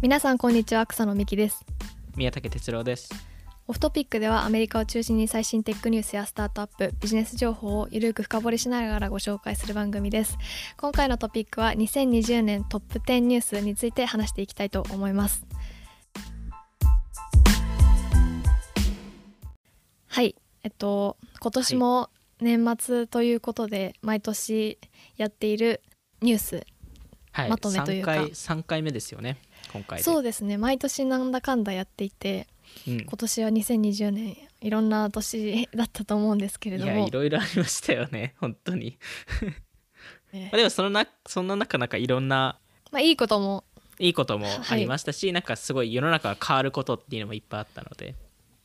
皆さんこんにちは草野美希です。宮武哲郎です。オフトピックではアメリカを中心に最新テックニュースやスタートアップビジネス情報をゆるく深掘りしながらご紹介する番組です。今回のトピックは2020年トップ10ニュースについて話していきたいと思います。はい。えっと今年も年末ということで、毎年やっているニュース。はい。まとめというか。3回三回目ですよね今回で。そうですね。毎年なんだかんだやっていてうん。今年は2020年いろんな年だったと思うんですけれいども。やいろいろありましたよね 本当に。ね。まあでもそのなそんな中なんかいろんなまあいいことも。いいこともはい。ありましたし、なんかすごい世の中が変わることっていうのもいっぱいあったので。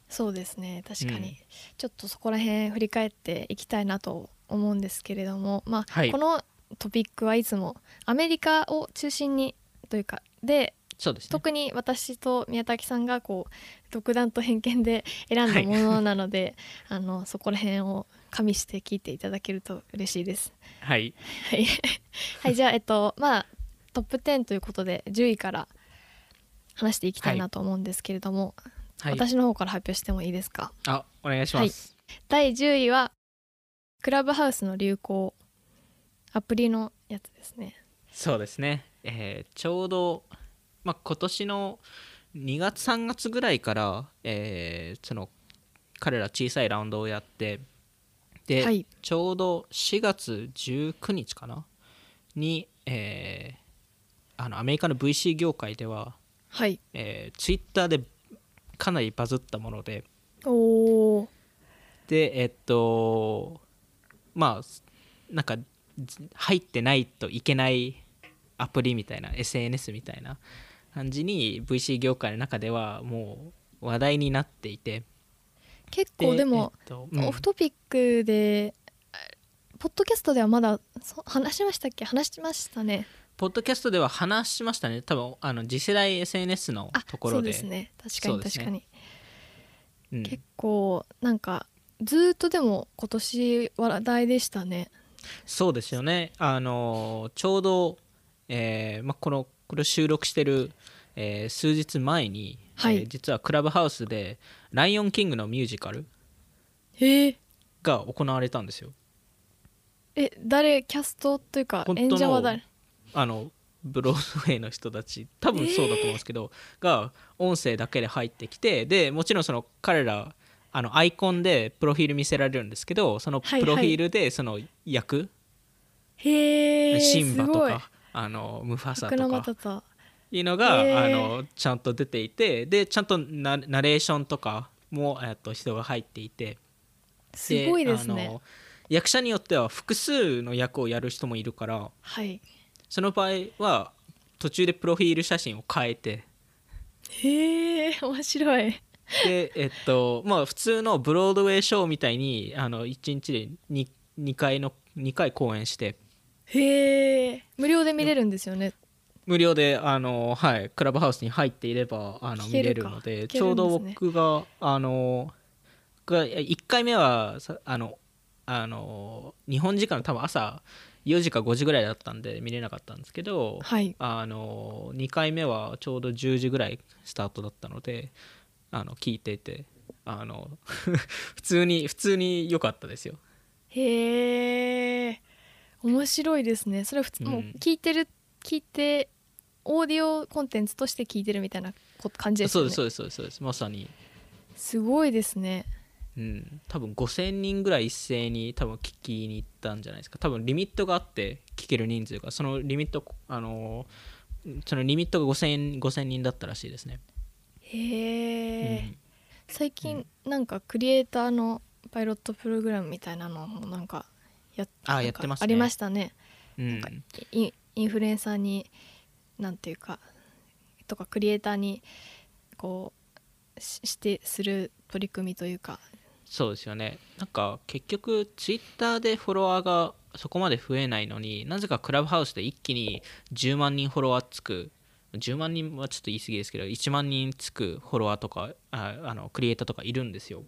そうですね確かに、うん。ちょっとそこら辺振り返っていきたいなと思うんですけれどもまあ、はい。このトピックはいつもアメリカを中心にというかでそうですね。特に私と宮崎さんがこう独断と偏見で選んだものなので、あのそこら辺を加味して聞いていただけると嬉しいです。はい。はい、はい、じゃあえっと まあトップ10ということで10位から話していきたいなと思うんですけれども、はい。私の方から発表してもいいですか？あお願いします、第10位はクラブハウスの流行アプリのやつですね。そうですね、えーちょうど、まあ、今年の2月3月ぐらいから、えーその彼ら小さいラウンドをやってで、はい。ちょうど4月19日かな？に、えーあのアメリカの VC 業界では、はい。えー、ツイッターでかなりバズったものでおおでえっとまあなんかず入ってないといけないアプリみたいな SNS みたいな感じに VC 業界の中ではもう話題になっていて。結構でも、えっとうん。オフトピックであポッドキャストではまだそ話しましたっけ？話しましたね。ポッドキャストでは話しましたね。多分あの次世代 SNS のところで。ですね。確かそうですね。に確かに、うん。結構なんかずーっとでも今年話題でしたね。そうですよね。あのちょうど、えーまあ、このこれを収録してる、えー数日前に、はい。えー実はクラブハウスで「ライオンキング」のミュージカルが行われたんですよ。え誰キャストというか本当の演者は誰？あのブロードウェイの人たち多分そうだと思うんですけど、が音声だけで入ってきてでもちろんその彼らあのアイコンでプロフィール見せられるんですけどそのはいはい。プロフィールでその役、へえシンバとかあのムファサとかいうのが、へー。あのちゃんと出ていてでちゃんとナナレーションとかも、えっと、人が入っていて。すごいですね。役者によっては複数の役をやる人もいるからはい。その場合は途中でプロフィール写真を変えて。へえ面白い。でえっとまあ普通のブロードウェイショーみたいにあの1日で 2, 2回の2回公演してへえ無料で見れるんですよね。無料であの、はい、クラブハウスに入っていればあの見れるのでね。ちょうど僕があのが1回目はさあのあの日本時間の多分朝4時か5時ぐらいだったんで見れなかったんですけど、はい。あの2回目はちょうど10時ぐらいスタートだったのであの聞いていてあの 普通に普通に良かったですよ。へえ面白いですね。それ普通、うん。もう聞いてる聞いてオーディオコンテンツとして聞いてるみたいなこ感じですよね。そうですそうですそうですそうです。まさに。すごいですね。うん、多分5000人ぐらい一斉に多分聞きに行ったんじゃないですか。多分リミットがあって聞ける人数が。そのリミットあのそのリミットが5000 5000人だったらしいですね、へえ、うん。最近なんかクリエイターのパイロットプログラムみたいなのもなんかやあやってますね。ありましたね。うん。なんかインインフルエンサーになんていうかとかクリエイターにこうししてする取り組みというか。そうですよね。なんか結局ツイッターでフォロワーがそこまで増えないのになぜかクラブハウスで一気に10万人フォロワーつく。10万人はちょっと言い過ぎですけど1万人つくフォロワーとかああのクリエイターとかいるんですよ。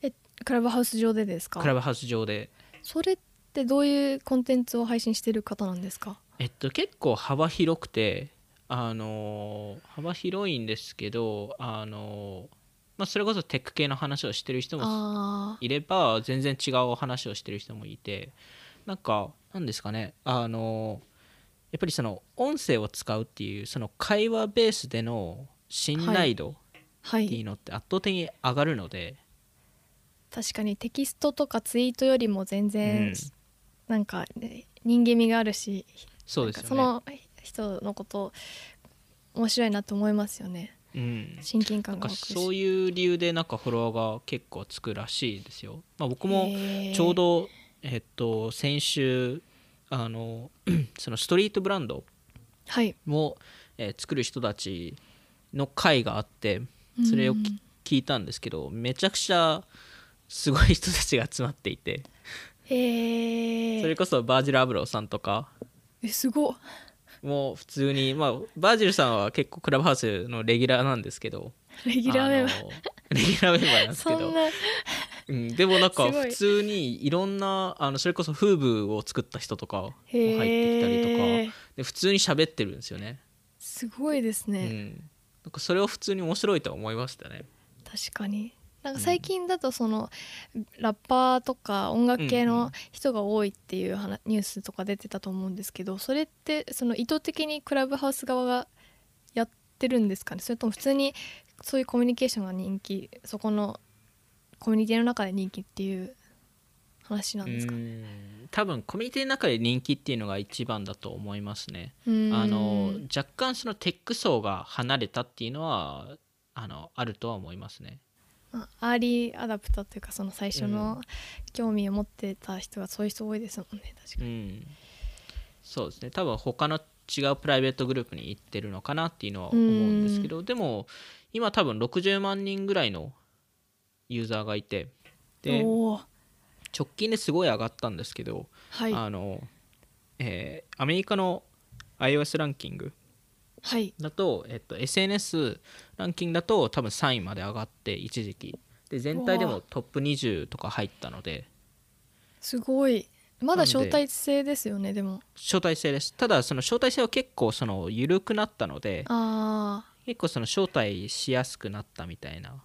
えクラブハウス上でですか？クラブハウス上でそれってどういうコンテンツを配信してる方なんですか？えっと結構幅広くてあの幅広いんですけどあの、まあ、それこそテック系の話をしてる人もあいれば全然違う話をしてる人もいてなんかなんですかねあのやっぱりその音声を使うっていうその会話ベースでの信頼度はっていういのって圧倒的に上がるので、確かにテキストとかツイートよりも全う然、ん。なんかね人間味があるしそうですよね。その人のこと面白いなと思いますよね。うん。親近感がそういう理由でなんかフォロワーが結構つくらしいですよ。まあ、僕もちょうど、えっと、先週あの そのストリートブランドはい。を、えー作る人たちの会があってそれを聞いたんですけどめちゃくちゃすごい人たちが集まっていて。へえそれこそバージル・アブローさんとか。えすごっ。もう普通に、まあ、バージルさんは結構クラブハウスのレギュラーなんですけど。レギュラーメンバー。レギュラーメンバーなんですけど。うん、でもなんか普通にいろんなあのそれこそフーブを作った人とかも入ってへきたりとえか。で普通に喋ってるんですよね、すごいですね、うん、なんかそれを普通に面白いとは思いましたね。確かになんか最近だとその、ラッパーとか音楽系の人が多いっていう話ニュースとか出てたと思うんですけどそれってその意図的にクラブハウス側がやってるんですかね？それとも普通にそういうコミュニケーションが人気そこのコミュニティの中で人気っていう話なんですか？ねうん。多分コミュニティの中で人気っていうのが一番だと思いますね。あの若干そのテック層が離れたっていうのはあのあるとは思いますねまあアーリーアダプターというかその最初うの興味を持ってた人はそういう人多いですもんね確かうに、ん。そうですね。多分他の違うプライベートグループに行ってるのかなっていうのは思うんですけどでも今多分60万人ぐらいのユーザーがいてで直近ですごい上がったんですけど、はい。あのえーアメリカの iOS ランキングはい。だと、えっと、SNS ランキングだと多分3位まで上がって一時期。で全体でもトップ20とか入ったので。すごい。まだ招待制ですよねでも。招待制です。ただその招待制は結構その緩くなったのであ結構その招待しやすくなったみたいな。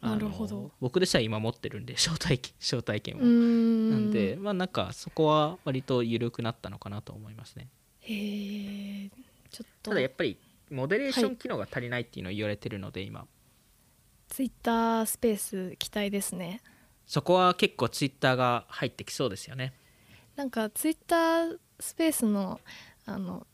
なるほど。僕でさえ今持ってるんで 招待券招待券をなんでまあなんかそこは割と緩くなったのかなと思いますね。へえちょっと。ただやっぱりモデレーション機能が足りないっていうのを言われてるので今。ツイッタースペース期待ですね。そこは結構ツイッターが入ってきそうですよね。なんかツイッタースペースのあの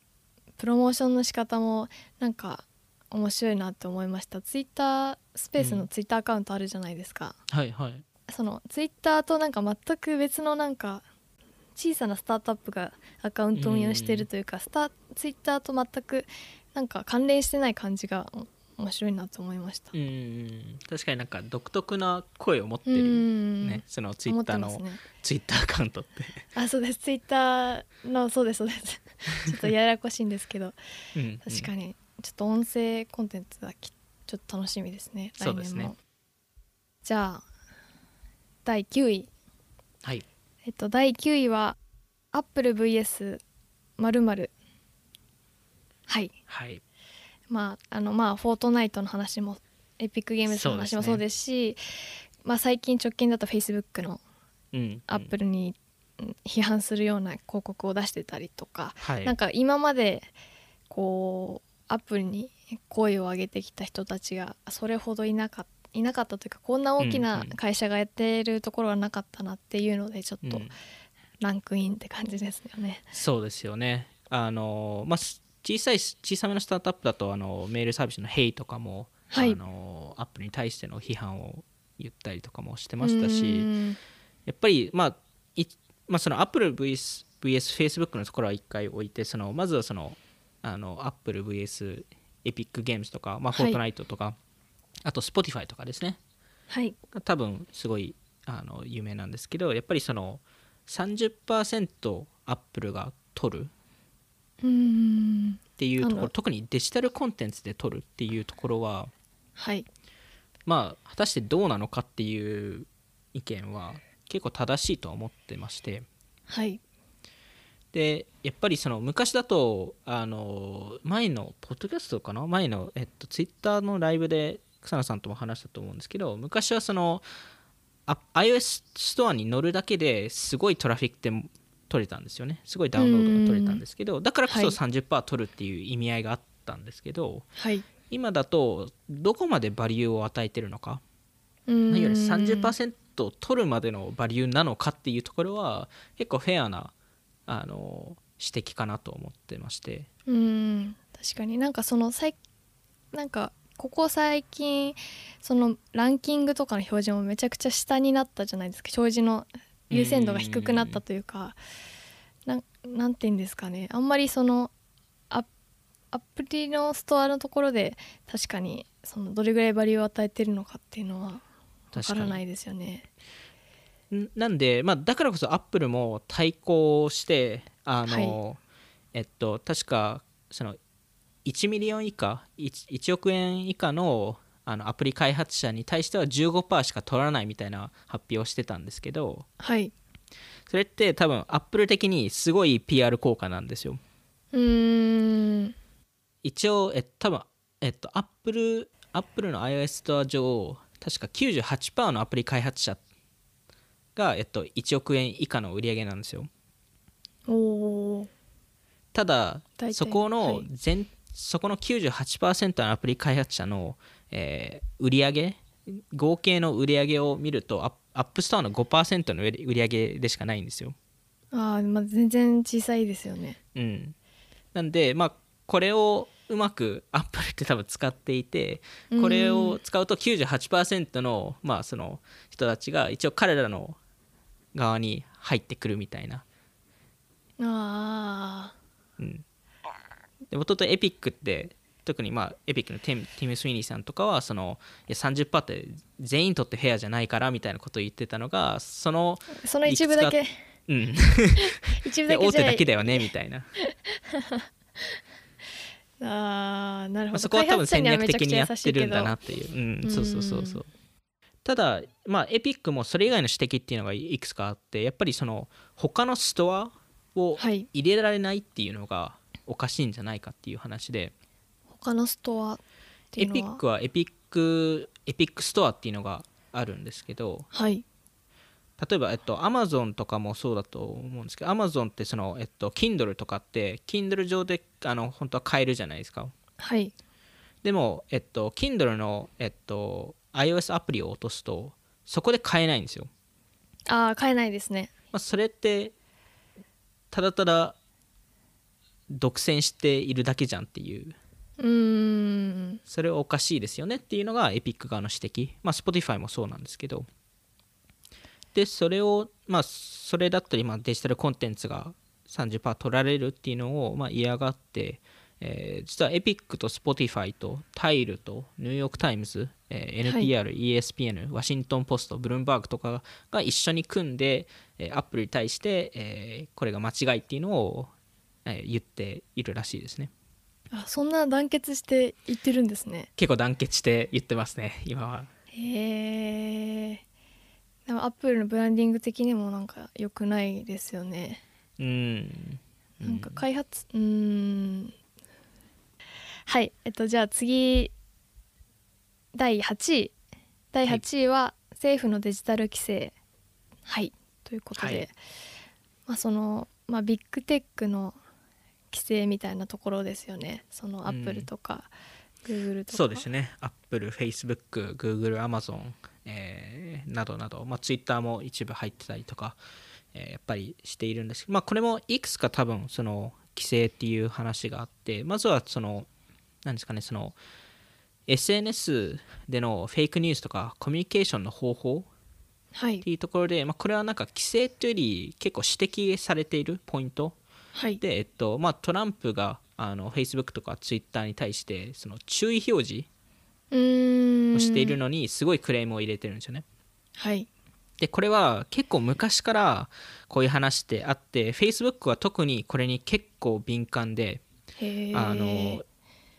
プロモーションの仕方もなんか面白いなって思いました。ツイッタースペースうん。のツイッターアカウントあるじゃないですか、はいはい。そのツイッターとなんか全く別のなんか小さなスタートアップがアカウントを運用してるというか、スタツイッターと全くなんか関連してない感じがお面白いなと思いました。うんうん確かになんか独特な声を持ってうるん。ねそのツイ思ッターのね。ツイッターアカウントって。あそうです。ツイッターのそうですそうです。ちょっとややこしいんですけど。うん確かに。ちょっと音声コンテンツはきちょっと楽しみですね。来そうですね。年も。じゃあ第9位。はいえっと第9位は AppleVS まるまるはい。はい。まああのまあフォートナイトの話もエピックゲームズの話もそうですしまあ最近直近だと Facebook のうんアップルにうん。批判するような広告を出してたりとか、はい。なんか今までこうアップルに声を上げてきた人たちがそれほどいなかいなかったというかこんな大きな会社がやってるところはなかったなっていうのでちょっとうん。ランクインって感じですよね。そうですよね。あのまあす小さい小さめのスタートアップだとあのメールサービスの「Hey」とかも、はい。あのアップルに対しての批判を言ったりとかもしてましたしうんやっぱりまあいまあそのアップル VS, VS Facebook のところは一回置いてそのまずはそのあのアップル VS エピックゲームズとか、まあ、フはい。ォートナイトとか、あと Spotify とかですね。はい。多分すごいあの有名なんですけどやっぱりその30%アップルが取るうんっていうところ特にデジタルコンテンツで取るっていうところははい。まあ果たしてどうなのかっていう意見は結構正しいとは思ってまして。はい。でやっぱりその昔だとあの前のポッドキャストかな？前の、えっと、ツイッターのライブで草野さんとも話したと思うんですけど昔はそのあ iOS ストアに乗るだけですごいトラフィックって取れたんですよね。すごいダウンロードが取れたんですけどだからこそはい。30%取るっていう意味合いがあったんですけど、はい。今だとどこまでバリューを与えてるのかいわゆる30%取るまでのバリューなのかっていうところは結構フェアなあの指摘かなと思ってまして。うーん。確かに。なんかその最なんかここ最近そのランキングとかの表示もめちゃくちゃ下になったじゃないですか。表示の優先度が低くなったというか。なんなんて言うんですかね。あんまりそのアアプリのストアのところで確かにそのどれぐらいバリューを与えてるのかっていうのはわ確からないですよね。んなんで、まあ、だからこそ Apple も対抗してあの、えっと確かその1 million 以下 1, 1億円以下のあのアプリ開発者に対しては15%しか取らないみたいな発表をしてたんですけどはい。それって多分 Apple 的にすごい PR 効果なんですよ。うーん。一応え多分えっとアップルアップルの iOS ストア上確か98%のアプリ開発者が、えっと、1億円以下の売り上げなんですよ。おおただそこのはい。全、そこの98%のアプリ開発者の、えー売り上げ合計の売り上げを見ると App Store の5%の売り上げでしかないんですよ。あー、まあ全然小さいですよね。うん。なんでまあこれをうまく Apple って多分使っていてこれを使うと98%の,、まあその人たちが一応彼らの側に入ってくるみたいな。あうん、で元々 Epic って特にまあエピックのティムティム・スウィニーさんとかはそのいや30%って全員にとってフェアじゃないからみたいなことを言ってたのがその、あその一部だけ。うん、一部でだけじゃ 大手だけだよねみたいな、ああなるほど、まあ、そこは多分戦略的にやってるんだなっていう、うん、そうそうそうそう。ただまあエピックもそれ以外の指摘っていうのがいくつかあってやっぱりその他のストアをはい。入れられないっていうのがおかしいんじゃないかっていう話で、他のストアっていエうのは？ピックはエピックエピックストアっていうのがあるんですけど。はい。例えば、えっと、Amazon とかもそうだと思うんですけど Amazon ってその、えっと、Kindle とかって Kindle 上であの本当は買えるじゃないですか。はい。でも、えっと、Kindle の、えっと、iOS アプリを落とすとそこで買えないんですよ、ああ買えないですね。まあ、それってただただ独占しているだけじゃんっていう。うーん。それはおかしいですよねっていうのがエピック側の指摘。まあ Spotify もそうなんですけど。でそれをまあそれだったりまあデジタルコンテンツが30%取られるっていうのをまあ嫌がって、えー実はエピックと Spotify とタイルとニューヨーク・タイムズ、えー NPR、ESPN ワシントン・ポストブルームバーグとかが一緒に組んで、えー、アップルに対して、えーこれが間違いっていうのを、えー言っているらしいですね。あそんな団結して言ってるんですね。結構団結して言ってますね今は。へえでもアップルのブランディング的にもなんか良くないですよね。うん。なんか開発うーん。はいえっとじゃあ次第8位。第8位は政府のデジタル規制。はいということで、はい。まあそのまあビッグテックの規制みたいなところですよね。そのアップルとか、グーグルとか。そうですね。Apple、Facebook、Google、Amazon、えーなどなど、まあ、Twitter も一部入ってたりとか、えーやっぱりしているんですけど、まあ、これもいくつか多分その規制っていう話があってまずはその何ですかねその SNS でのフェイクニュースとかコミュニケーションの方法はい。っていうところで、まあ、これはなんか規制というより結構指摘されているポイントはい。で、えっとまあ、トランプがあの Facebook とか Twitter に対してその注意表示をしているのにすごいクレームを入れてるんですよね。はい。でこれは結構昔からこういう話ってあって Facebook は特にこれに結構敏感であの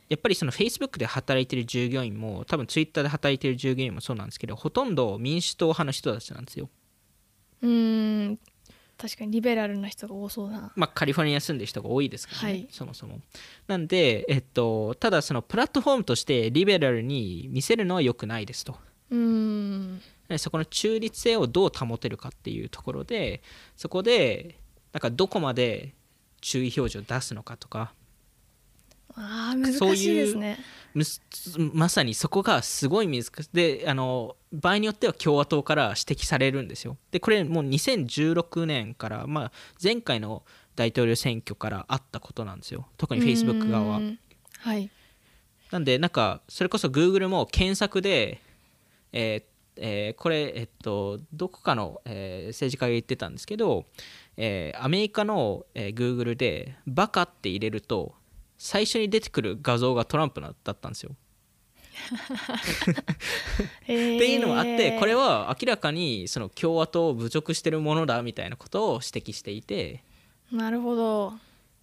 やっぱりその Facebook で働いてる従業員も多分 Twitter で働いてる従業員もそうなんですけどほとんど民主党派の人たちなんですよ。うーん確かにリベラルな人が多そうな。まあ、カリフォルニアに住んでる人が多いですけどね、はい。そもそも。なんで、えっと、ただそのプラットフォームとしてリベラルに見せるのは良くないですと。うーん。でそこの中立性をどう保てるかっていうところでそこでなんかどこまで注意表示を出すのかとか。あー難そういうしいですね。むすまさにそこがすごい難しいであの場合によっては共和党から指摘されるんですよ。でこれもう2016年から、まあ、前回の大統領選挙からあったことなんですよ。特に Facebook 側は。うーん。はい。なんでなんかそれこそ Google も検索で、えーえーこれ、えっと、どこかの、えー政治家が言ってたんですけど、えーアメリカの、えー Google で「バカ」って入れると最初に出てくる画像がトランプだったんですよ。っていうのもあってこれは明らかにその共和党を侮辱してるものだみたいなことを指摘していてなるほど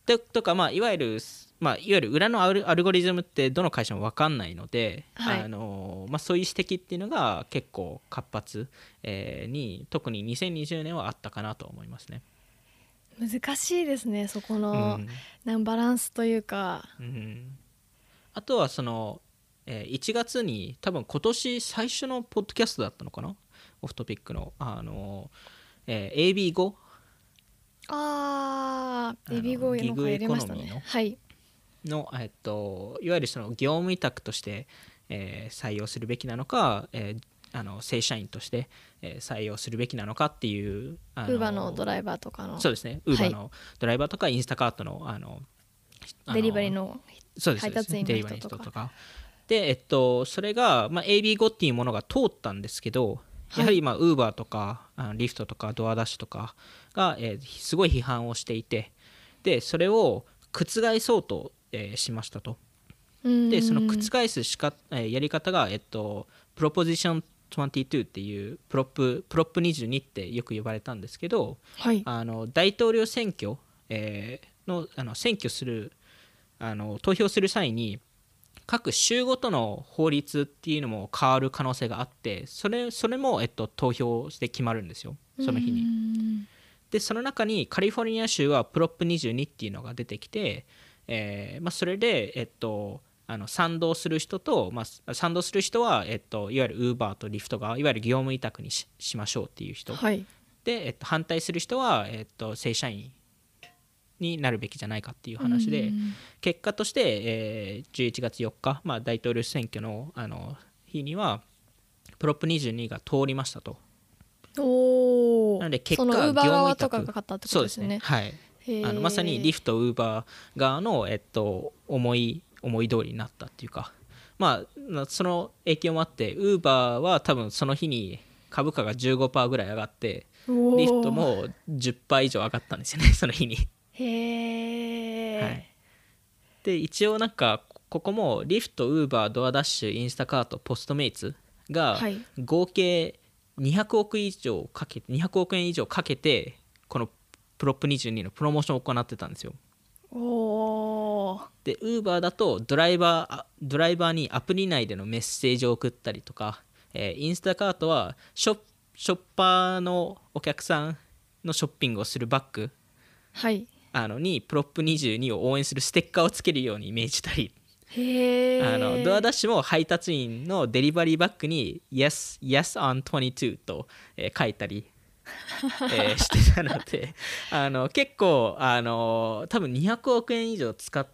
でとか、まあ、いわゆる、まあ、いわゆる裏のアルアルゴリズムってどの会社も分かんないので、はいあのまあ、そういう指摘っていうのが結構活発、えーに特に2020年はあったかなと思いますね。難しいですねそこうの、ん。なんバランスというか。うん。あとはその、えー1月に多分今年最初のポッドキャストだったのかな？オフトピックの。あの、えー AB5 ああのーエビゴイの回入れましたね。はい。の、えっと、いわゆるその業務委託として、えー採用するべきなのか、えーあの正社員として、えー採用するべきなのかっていうウあーバーのドライバーとかの。そうですね。ウーバーのドライバーとかインスタカートのあのデリバリーのそうです配達員の人とか。デリバリーの人とか。でえっとそれが、まあ、AB5 っていうものが通ったんですけどやはりまあウーバーとかあのリフトとかドアダッシュとかが、えーすごい批判をしていてでそれを覆そうと、えーしましたと。でその覆すしか、えーやり方が、えっと、 Proposition 22っていう Prop Prop 22ってよく呼ばれたんですけどはいあの大統領選挙、えーのあの選挙するあの投票する際に各州ごとの法律っていうのも変わる可能性があってそれそれも、えっと、投票して決まるんですよその日に。にでその中にカリフォルニア州はプロップ22っていうのが出てきて、えーまあ、それで、えっと、あの賛同する人と、まあ、賛同する人は、えっと、いわゆるウーバーとリフトがいわゆる業務委託にししましょうっていう人。はい。で、えっと、反対する人は、えっと、正社員になるべきじゃないかっていう話でうん。結果として、えー11月4日、まあ、大統領選挙のあの日にはプロップ22が通りましたと。おおなので結果業務委託。かが勝ったってこそうでとですすよねね。はい。あのまさにリフトウーバー側の、えっと、思い思い通りになったっていうか、まあ、その影響もあってウーバーは多分その日に株価が15%ぐらい上がってリフトも10%以上上がったんですよね その日に。へえ、はい、で一応なんかここもリフトウーバードアダッシュインスタカートポストメイツがはい合計200億以上かけて200億円以上かけてこのプロップ22のプロモーションを行ってたんですよ。おおでウーバーだとドライバーあドライバーにアプリ内でのメッセージを送ったりとか、えーインスタカートはショッショッパーのお客さんのショッピングをするバッグ。はい。あのにプロップ22を応援するステッカーをつけるように命じたり。へえあのドアダッシュも配達員のデリバリーバッグに Yes, yes on 22と、えー書いたり、えーしてたので あの結構あの多分200億円以上使っ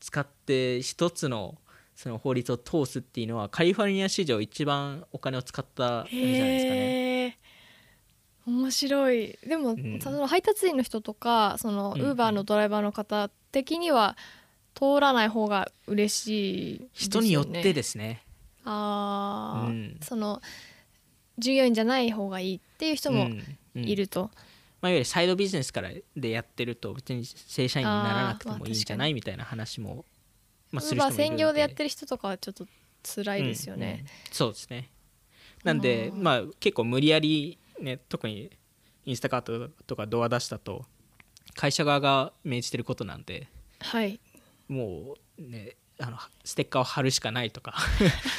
使って一つのその法律を通すっていうのはカリフォルニア史上一番お金を使ったんじゃないですかね。面白い。でも、ん。その配達員の人とかそのウうん。ーバーのドライバーの方的には通らない方が嬉しいですよね。人によってですね。ああ、うん。その従業員じゃない方がいいっていう人もうん。うんいると、まあ、いわゆるサイドビジネスからでやってると別に正社員にならなくてもいいんじゃないみたいな話も、まあ、する人もいるの専業でやってる人とかはちょっと辛いですよね、うんうん。そうですね。なんでまあ結構無理やりね特にインスタカートとかドア出したと会社側が命じてることなんではい。もうねあのステッカーを貼るしかないとか。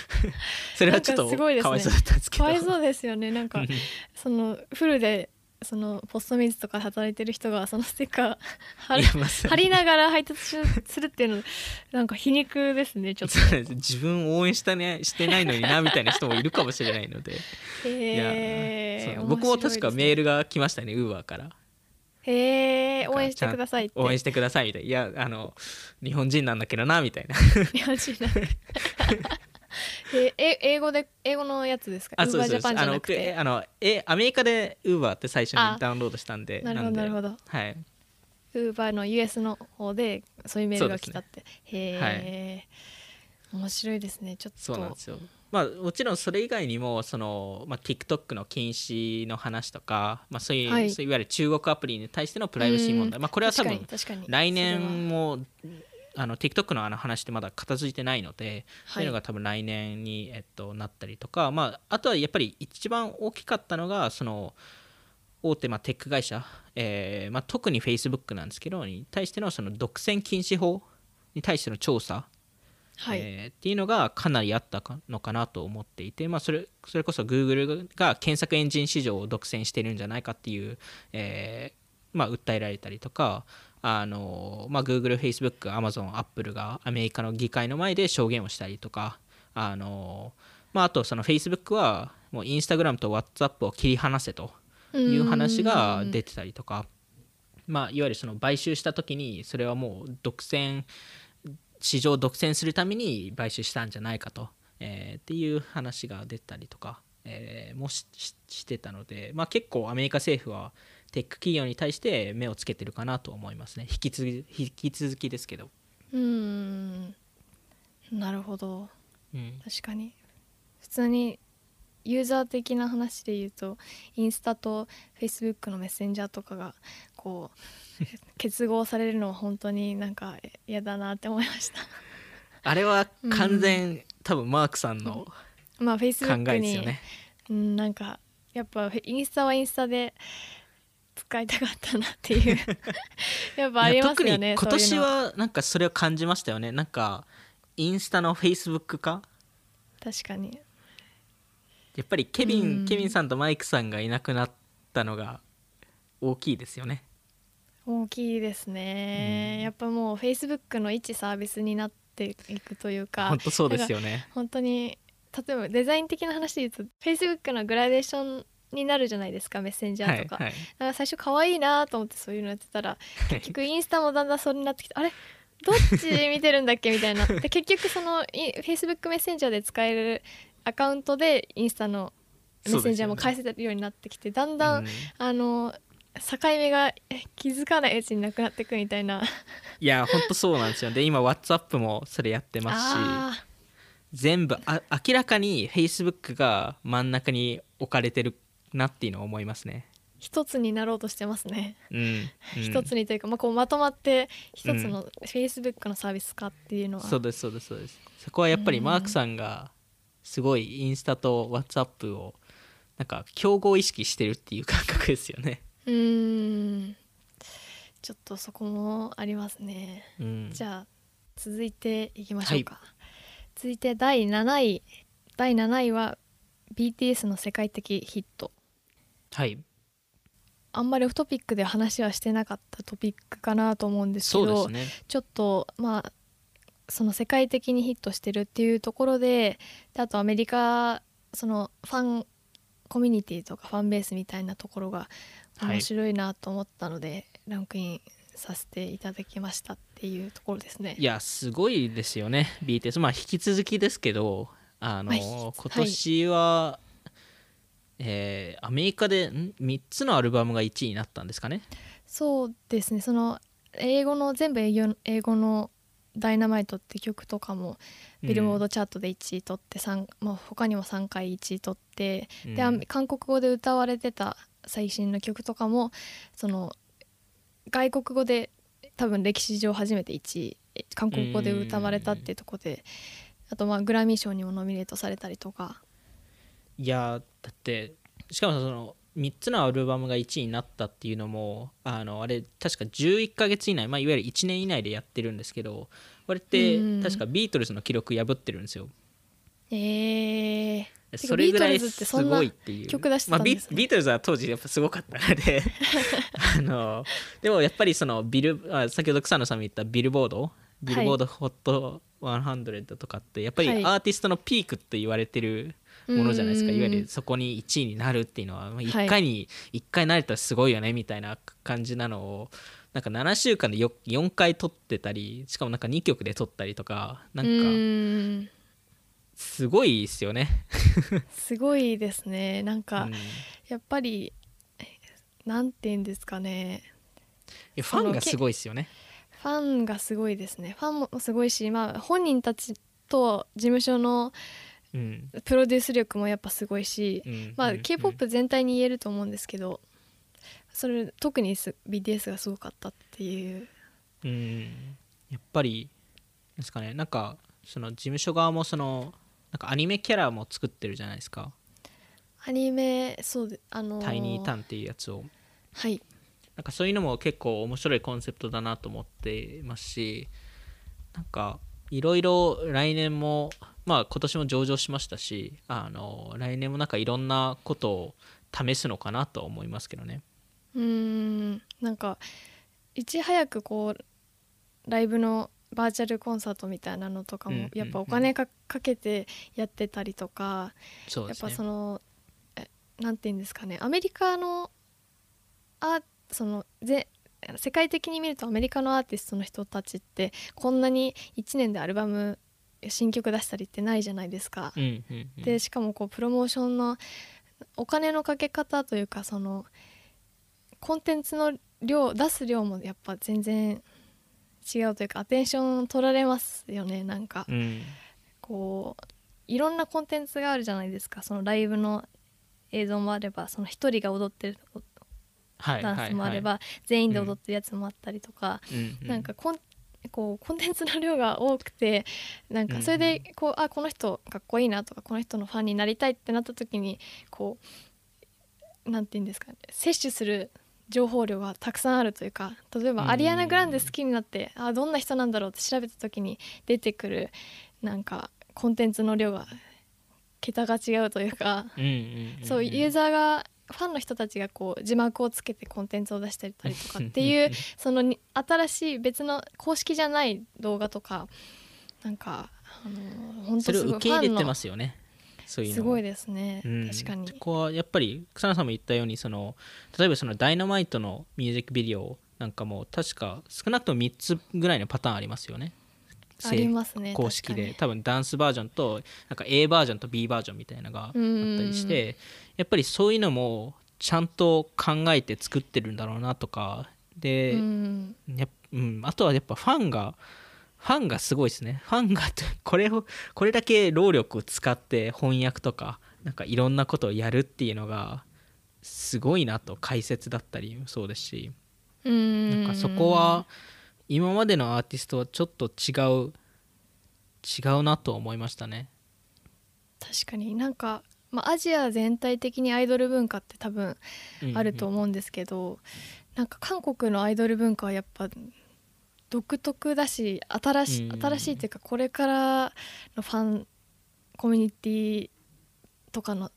それはちょっとかわいそうだったんですけど。かわいそうですよね。なんかそのフルでそのポストミズとかで働いてる人がそのステッカー貼り貼りながら配達しするっていうのなんか皮肉ですねちょっと。自分を応援した、ね、してないのになみたいな人もいるかもしれないので、えやそう。僕も確かメールが来ましたねウーバーからへえ応援してくださいって。応援してくださいみたいないやあの日本人なんだけどなみたいな。日本人なんで ええ英語で英語のやつですか？あウーバージャパンじゃあのあのえアメリカでウーバーって最初あにダウンロードしたんでなるほどなるほど。はい。ウーバーの US の方でそういうメールが来たって、へはえ、面白いですね。ちょっと。そうなんですよまあもちろんそれ以外にもその、まあ、TikTok の禁止の話とか、まあ、そういう、はい。そういわゆる中国アプリに対してのプライバシー問題、まあ、これは多分来年もあの TikTok のあの話ってまだ片付いてないので、そういうのが多分来年に、えっと、なったりとか、まあ、あとはやっぱり一番大きかったのがその大手、まあ、テック会社、えーまあ、特に Facebook なんですけどに対してのその独占禁止法に対しての調査、はい、えーっていうのがかなりあったかのかなと思っていて、まあ、それそれこそ Google が検索エンジン市場を独占してるんじゃないかっていう、えーまあ、訴えられたりとかあの、まあ、Google、Facebook、Amazon、Apple がアメリカの議会の前で証言をしたりとかあの、まあ、あとその Facebook はもう Instagram と WhatsApp を切り離せという話が出てたりとか、まあ、いわゆるその買収した時にそれはもう独占市場を独占するために買収したんじゃないかと、えーっていう話が出たりとか、えーもしししてたので、まあ、結構アメリカ政府はテック企業に対して目をつけてるかなと思いますね。引き続き引き続きですけど、うーん。なるほど。うん、確かに。普通にユーザー的な話で言うとインスタとフェイスブックのメッセンジャーとかがこう 結合されるのは本当になんか嫌だなって思いました。あれは完全、多分マークさんの考えですよね。うん、なんかやっぱインスタはインスタで使いたかったなっていう。やっぱありますよね特に今年はなんかそれを感じましたよね。なんかインスタのフェイスブック化確かに。やっぱりケビン、うん。ケビンさんとマイクさんがいなくなったのが大きいですよね大きいですね、うん。やっぱもうフェイスブックの一サービスになっていくというか本当そうですよね。本当に例えばデザイン的な話で言うとフェイスブックのグラデーションになるじゃないですかメッセンジャーとか,、はいはい。だから最初可愛いなと思ってそういうのやってたら 結局インスタもだんだんそれになってきてあれ？どっち見てるんだっけ？みたいな。で結局そのい Facebook メッセンジャーで使えるアカウントでインスタのメッセンジャーも返せるようになってきて、だんだん、うん。あの境目がえ気づかないうちになくなっていくみたいな。いや本当そうなんですよ。で今 WhatsApp もそれやってますしあ全部あ明らかに Facebook が真ん中に置かれてるなっていうのを思いますね。ー一つになろうとしてますね、うん、うん。一つにというか、まあ、こうまとまって一つの Facebook のサービス化っていうのは、そうですそうですそうです。そこはやっぱりマークさんがすごいインスタと WhatsApp をなんか競合意識してるっていう感覚ですよねうーん。ちょっとそこもありますね。うん。じゃあ続いていきましょうか、続いて第7位。第7位は BTS の世界的ヒット。はい。あんまりオフトピックで話はしてなかったトピックかなと思うんですけどね。ちょっとまあその世界的にヒットしてるっていうところでであとアメリカそのファンコミュニティとかファンベースみたいなところがはい面白いなと思ったので、ランクインさせていただきましたっていうところですね。い。やすごいですよね。BTS まあ引き続きですけどあの、まあ今年は、えーアメリカでん？3つのアルバムが1位になったんですかね。そうですね。その英語の全部英語英語の「ダイナマイト」って曲とかもビルボードチャートで1位取って、三まあ、他にも3回1位取って、うん。であ韓国語で歌われてた最新の曲とかもその外国語で多分歴史上初めて1位え韓国語で歌われたっていうところであとまあグラミー賞にもノミネートされたりとか。いやだってしかもその3つのアルバムが1位になったっていうのもあのあれ確か11ヶ月以内、まあ、いわゆる1年以内でやってるんですけどこれってうん。確かビートルズの記録破ってるんですよ。えー、それぐらいビートルズってすごいっていう曲出してたんですね。まあ、ビビートルズは当時やっぱすごかったので あのでもやっぱりそのビルあ先ほど草野さんも言ったビルボードビルボードホット100とかってやっぱりはい。アーティストのピークって言われてるものじゃないですか、うんいわゆるそこに1位になるっていうのはまあはい。1回に1回なれたらすごいよねみたいな感じなのをなんか7週間でよ4回撮ってたりしかもなんか2曲で撮ったりとかなんうかんすごいですよね。すごいですね。なんか、うん。いやっぱりなんて言うんですかね。やファンがすごいですよね。ファンがすごいですね。ファンもすごいし、まあ、本人たちと事務所のうん。プロデュース力もやっぱすごいし、まあ、うん。うん k p o p 全体に言えると思うんですけどそれ特にす BTS がすごかったっていう。うん。やっぱりですかね。なんかその事務所側もそのなんかアニメキャラも作ってるじゃないですか。アニメそうであ「のタイニータン」っていうやつを。はい。なんかそういうのも結構面白いコンセプトだなと思ってますしなんかいろいろ来年もまあ今年も上場しましたしあの来年もなんかいろんなことを試すのかなとは思いますけどね。うーん。なんかいち早くこうライブのバーチャルコンサートみたいなのとかもやっぱお金かかけてやってたりとか、やっぱそのえなんて言うんですかねアメリカのあそのぜ世界的に見るとアメリカのアーティストの人たちってこんなに1年でアルバム新曲出したりってないじゃないですか。うんうんうん。でしかもこうプロモーションのお金のかけ方というかそのコンテンツの量出す量もやっぱ全然違うというかアテンション取られますよねなんか。うん。こういろんなコンテンツがあるじゃないですか。そのライブの映像もあればその一人が踊ってるはいダンスもあれはいば全員で踊ってるやつもあったりとか、はいうん。うん。なんかコンこうコンテンツの量が多くてなんかそれでこう、あこの人かっこいいなとかこの人のファンになりたいってなった時にこうなんて言うんですかね摂取する情報量がたくさんあるというか例えば、うんアリアナ・グランデ好きになってあどんな人なんだろうって調べた時に出てくるなんかコンテンツの量が桁が違うというか、そうユーザーがファンの人たちがこう字幕をつけてコンテンツを出したりとかっていうそのに新しい別の公式じゃない動画とかなんかあの本それを当すごい受け入れてますよねそういうのすごいですね、うん。確かに。ここはやっぱり草野さんも言ったようにその例えばその「ダイナマイトのミュージックビデオなんかも確か少なくとも3つぐらいのパターンありますよね。ありますね公式で。確多分ダンスバージョンとなんか A バージョンと B バージョンみたいなのがあったりしてやっぱりそういうのもちゃんと考えて作ってるんだろうなとか。で、うんうん、あとはやっぱファンがファンがすごいですね。ファンがこれをこれだけ労力を使って翻訳とかなんかいろんなことをやるっていうのがすごいなと解説だったりもそうですしうんなんかそこは今までのアーティストはちょっと違う違うなと思いましたね。確かに。なんか、まあ、アジア全体的にアイドル文化って多分あると思うんですけど、なんか韓国のアイドル文化はやっぱ独特だし新し,、うん。新しいというかこれからのファンコミュニティとかの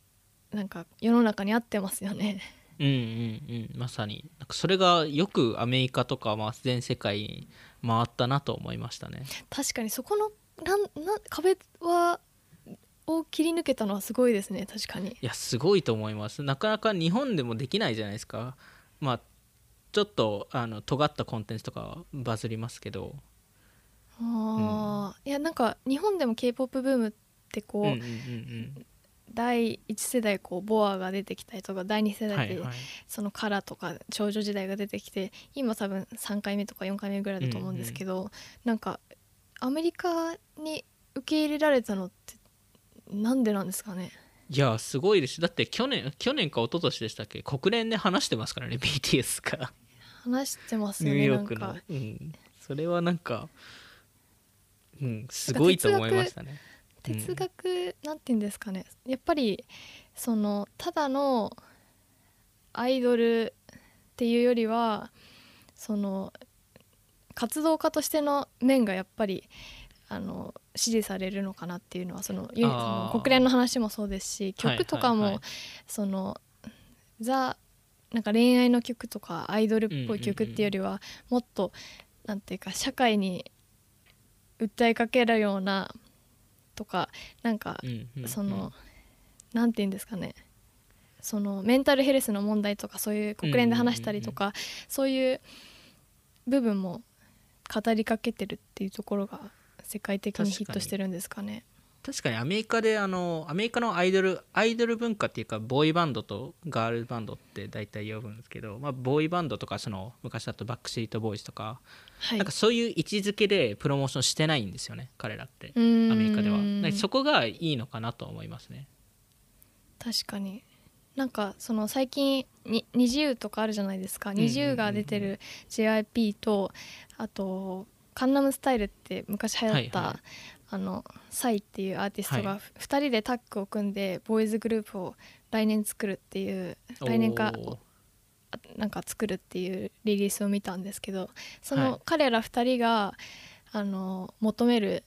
なんか世の中に合ってますよね。うんうんうん。まさに。なんかそれがよくアメリカとかまあ全世界に回ったなと思いましたね。確かにそこのなんなん壁はを切り抜けたのはすごいですね。確かに。いやすごいと思います。なかなか日本でもできないじゃないですか。まあちょっとあの尖ったコンテンツとかはバズりますけど。あー。いやなんか日本でも k p o p ブームってこう、うんうんうん第1世代こうボアが出てきたりとか第2世代でそのカラーとか少女時代が出てきて今多分3回目とか4回目ぐらいだと思うんですけど、なんかアメリカに受け入れられたのってなんでなんですかね？いやすごいです。だって去年去年か一昨年でしたっけ？国連で話してますからね BTS が話してますニューヨークの。なんか、うん、それはなんかうんすごいと思いましたね。うん哲学、なんて言うんですかね。やっぱりそのただのアイドルっていうよりはその活動家としての面がやっぱりあの支持されるのかなっていうのはその国連の話もそうですしはい曲とかも、はいはいそのザなんか恋愛の曲とかアイドルっぽい曲っていうよりは、もっとなんていうか社会に訴えかけるようなとかなんかその、なんて言うんですかね。そのメンタルヘルスの問題とかそういう国連で話したりとか、そういう部分も語りかけてるっていうところが世界的にヒットしてるんですかね。確かにアメリカであのアメリカのアイドルアイドル文化っていうかボーイバンドとガールバンドって大体呼ぶんですけど、まあ、ボーイバンドとかその昔だとバックシートボーイズとか、はい、なんかそういう位置づけでプロモーションしてないんですよね彼らってアメリカでは。そこがいいのかなと思いますね。確かに。なんかその最近に NiziU とかあるじゃないですか、んうんうんうん。NiziU が出てる JYP とあとカンナムスタイルって昔流行った、はいはいあのサイっていうアーティストはが2人でタッグを組んでボーイズグループを来年作るっていう来年かなんか作るっていうリリースを見たんですけどそはい。の彼ら2人があの求める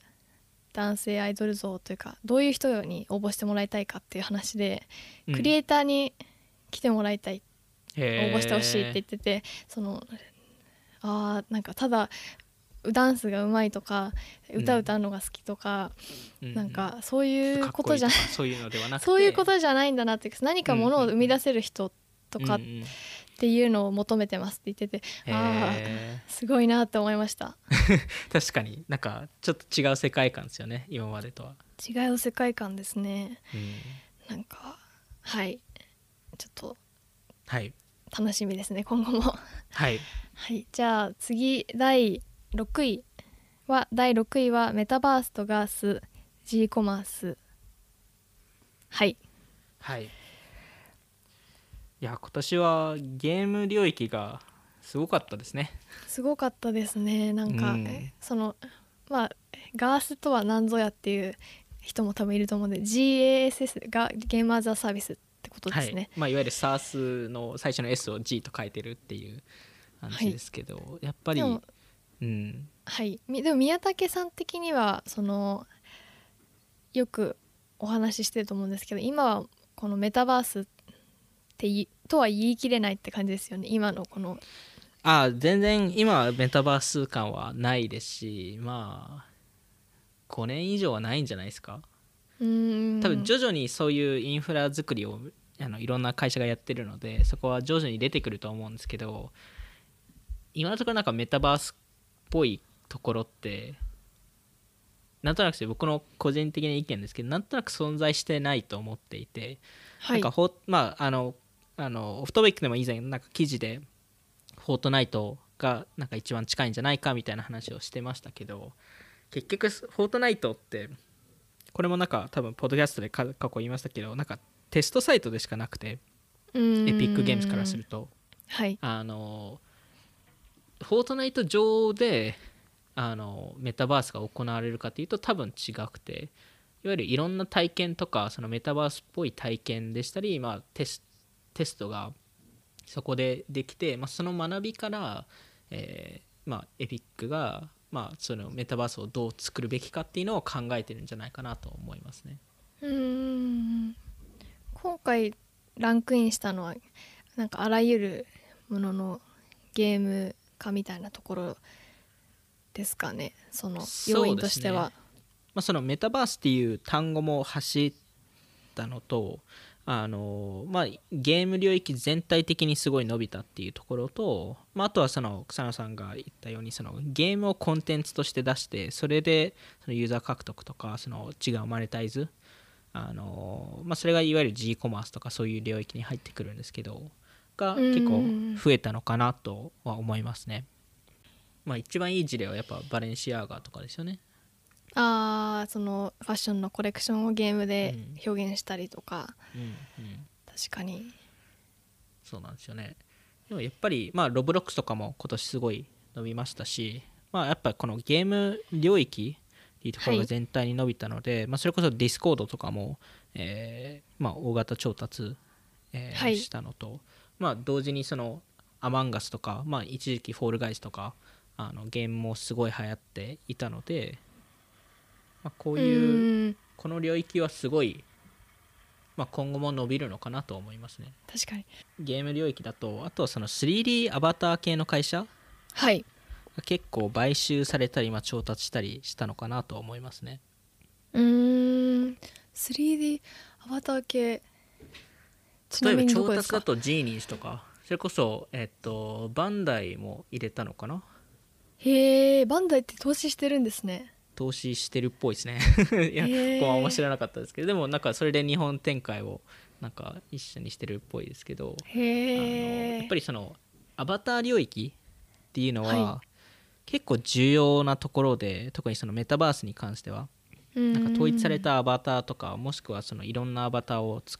男性アイドル像というかどういう人に応募してもらいたいかっていう話で、うん。クリエイターに来てもらいたい。応募してほしいって言っててそのあーなんかただダンスがうまいとか歌歌うのが好きとか、うなんかそういうことじゃかっこいそういうのではなくて。そういうことじゃないんだなって何かものを生み出せる人とかっうんうん。ていうのを求めてますって言ってて、ああへすごいなって思いました。ー 確かになんかちょっと違う世界観ですよね今までとは、違う世界観ですね。うん。なんかはい。ちょっとはい。楽しみですね今後も。はい。はい。じゃあ次第6位は第6位はメタバースとガース G コマース。はい。はい。いや今年はゲーム領域がすごかったですね。すごかったですね。なんか、うん。そのまあガースとは何ぞやっていう人も多分いると思うんで GASS がゲームアザーサービスってことですね、はい。まあ、いわゆる SARS の最初の S を G と書いてるっていう話ですけど、やっぱりうん。はい、みでも宮武さん的にはそのよくお話ししてると思うんですけど今はこのメタバースっていとは言い切れないって感じですよね。今のこの。ああ全然今はメタバース感はないです。しまあ5年以上はないんじゃないですか。うーん。多分徐々にそういうインフラ作りをあのいろんな会社がやってるのでそこは徐々に出てくると思うんですけど今のところなんかメタバースっぽいところってなんとなく僕の個人的な意見ですけどなんとなく存在してないと思っていて、はい。なんかほまああのあのオフトピックでも以前なんか記事でフォートナイトがなんか一番近いんじゃないかみたいな話をしてましたけど結局フォートナイトってこれもなんか多分ポッドキャストでか過去言いましたけどなんかテストサイトでしかなくてエピックゲームズからすると。はい。あのフォートナイト上であのメタバースが行われるかというと多分違くていわゆるいろんな体験とかそのメタバースっぽい体験でしたり、まあ、テストがそこでできて、まあ、その学びから、えーまあ、エピックが、まあ、そのメタバースをどう作るべきかっていうのを考えてるんじゃないかなと思いますね。うん今回ランクインしたのはなんかあらゆるもののゲーム化みたいなところですかね。その要因としては、そうですまあ、そのメタバースっていう単語も走ったのとあの、まあ、ゲーム領域全体的にすごい伸びたっていうところと、まあ、あとはその草野さんが言ったようにそのゲームをコンテンツとして出してそれでそのユーザー獲得とかその違うマネタイズあの、まあ、それがいわゆる G コマースとかそういう領域に入ってくるんですけどが結構増えたのかなとは思いますね。まあ、一番いい事例はやっぱバレンシアガとかですよね。あーそのファッションのコレクションをゲームでうん。表現したりとか、うんうん、確かに。そうなんですよね。でもやっぱりまあロブロックスとかも今年すごい伸びましたしまあやっぱこのゲーム領域っていうところがはい。全体に伸びたので、まあ、それこそ Discord とかも、えーまあ、大型調達、えーはい。したのと、まあ、同時にその Among Us とか、まあ、一時期 Fall Guys とかあのゲームもすごい流行っていたのでまあ、こうういう、ん。この領域はすごい、まあ、今後も伸びるのかなと思いますね。確かに。ゲーム領域だとあとはその 3D アバター系の会社はい。が結構買収されたり、まあ、調達したりしたのかなと思いますね。うーん。3D アバター系例えば調達だとジーニーズとかそれこそえっとバンダイも入れたのかな？へえバンダイって投資してるんですね。投資してるっぽいですね。いや、ここは面白なかったですけどでもなんかそれで日本展開をなんか一緒にしてるっぽいですけどあのやっぱりそのアバター領域っていうのは、は結構重要なところで特にそのメタバースに関してはなんか統一されたアバターとかもしくはそのいろんなアバターをつ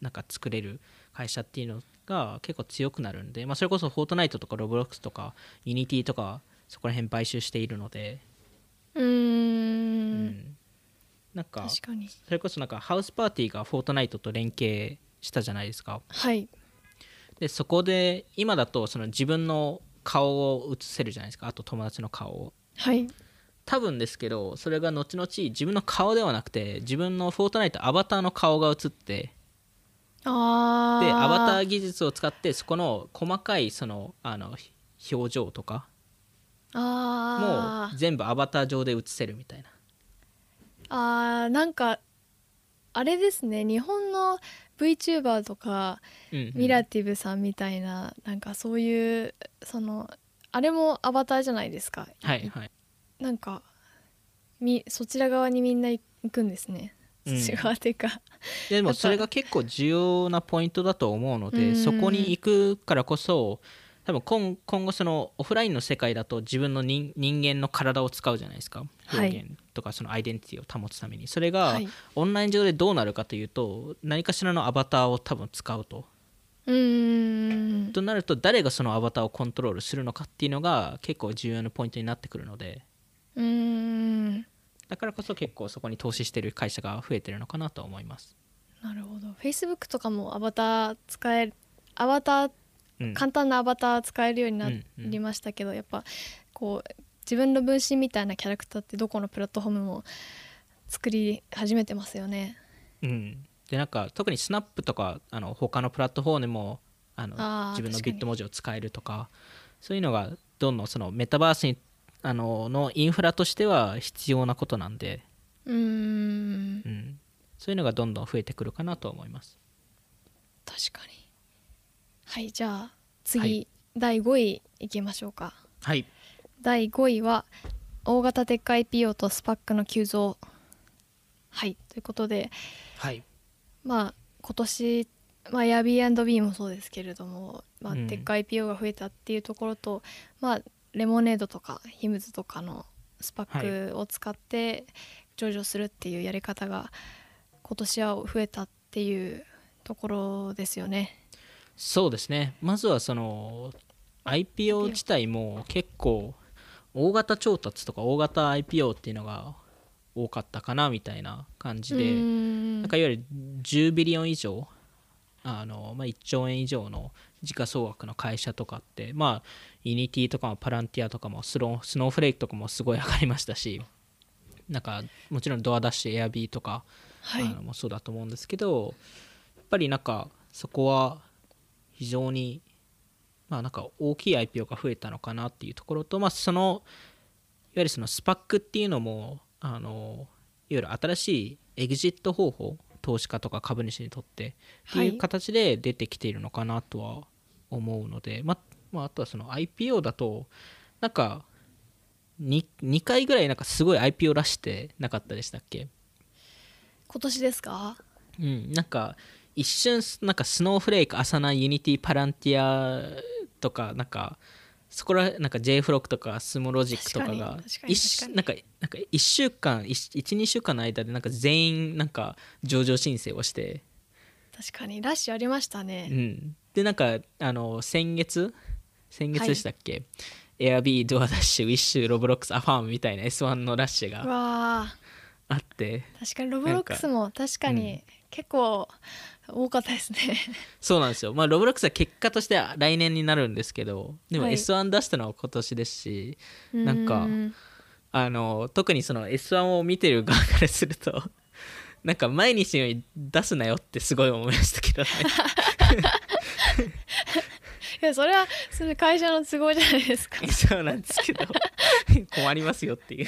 なんか作れる会社っていうのが結構強くなるんで、まあ、それこそフォートナイトとかロブロックスとかユニティとかそこら辺買収しているので、うーん。うん。なんかそれこそなんかハウスパーティーがフォートナイトと連携したじゃないですか。はい。でそこで今だとその自分の顔を映せるじゃないですか。あと友達の顔を。はい。多分ですけどそれが後々自分の顔ではなくて自分のフォートナイトアバターの顔が映ってでアバター技術を使ってそこの細かいそのあの表情とかもあう全部アバター上で映せるみたいな。あーなんかあれですね日本の VTuber とかうんうん。ミラティブさんみたいななんかそういうそのあれもアバターじゃないですか。はいはい。なんかみそちら側にみんな行くんですねそうん。っいうか、でもやっぱ。それが結構重要なポイントだと思うのうん。でそこに行くからこそ多分今今後そのオフラインの世界だと自分の人人間の体を使うじゃないですか。はい。表現とかそのアイデンティティを保つために。それがはい。オンライン上でどうなるかというと何かしらのアバターを多分使うと。うーん。となると誰がそのアバターをコントロールするのかっていうのが結構重要なポイントになってくるので。うーんだからこそ結構そこに投資してる会社が増えてるのかなと思います、なるほど。Facebook とかもアバター使えアバターうん、簡単なアバター使えるようになうんうんりましたけど、やっぱこう自分の分身みたいなキャラクターってどこのプラットフォームも作り始めてますよね。うん、でなんか特にスナップとかあの他のプラットフォームでもあの自分の確かに。ビット文字を使えるとかそういうのがどんどんそのメタバースにあののインフラとしては必要なことなんで、うーん。うん、そういうのがどんどん増えてくるかなと思います。確かに。はいじゃあ次、はい。第5位いきましょうか。はい。第5位は大型テック IPO とスパックの急増。はいということではい。まあ今年、まあ、Airbnb もそうですけれども、まあ、うん。テック IPO が増えたっていうところと、まあレモネードとかヒムズとかのスパックを使って上場するっていうやり方が今年は増えたっていうところですよね。そうですね。まずはその IPO 自体も結構大型調達とか大型 IPO っていうのが多かったかなみたいな感じで、なんかいわゆる10ビリオン以上あの、まあ、1兆円以上の時価総額の会社とかってまあユニティとかもパランティアとかもスロースノーフレークとかもすごい上がりましたしなんかもちろんドアダッシュエアビーとか、はい。あのもそうだと思うんですけどやっぱりなんかそこは非常にまあなんか大きい IPO が増えたのかなっていうところと、まあ、そのいわゆるその SPAC っていうのもあのいわゆる新しいエグジット方法投資家とか株主にとってっていう形で出てきているのかなとは思うので、ままあ、あとはその IPO だとなんか 2, 2回ぐらいなんかすごい IPO らしてなかったでしたっけ？今年ですか？うん、なんか一瞬なんかスノーフレークアサナユニティパランティアとかなんかそこらなんか J フロックとかスモロジックとかが確かに確かに一確かに。なんかなんか1週間12週間の間でなんか全員なんか上場申請をして、確かにラッシュありましたうね。ん、でなんかあの先月先月でしたっけ、エアビードアダッシュウィッシュロブロックスアファームみたいな S1 のラッシュうがあって。確かにロブロックスも確かに結構多かったですね。そうなんですよ、まあ、ロブロックスは結果としては来年になるんですけどでもはい。S1 出したのは今年ですし、なんかあの特にその S1 を見てる側からすると なんか毎日のように出すなよってすごい思いましたけどね。いやそれはそれ会社の都合じゃないですか。そうなんですけど困りますよっていう。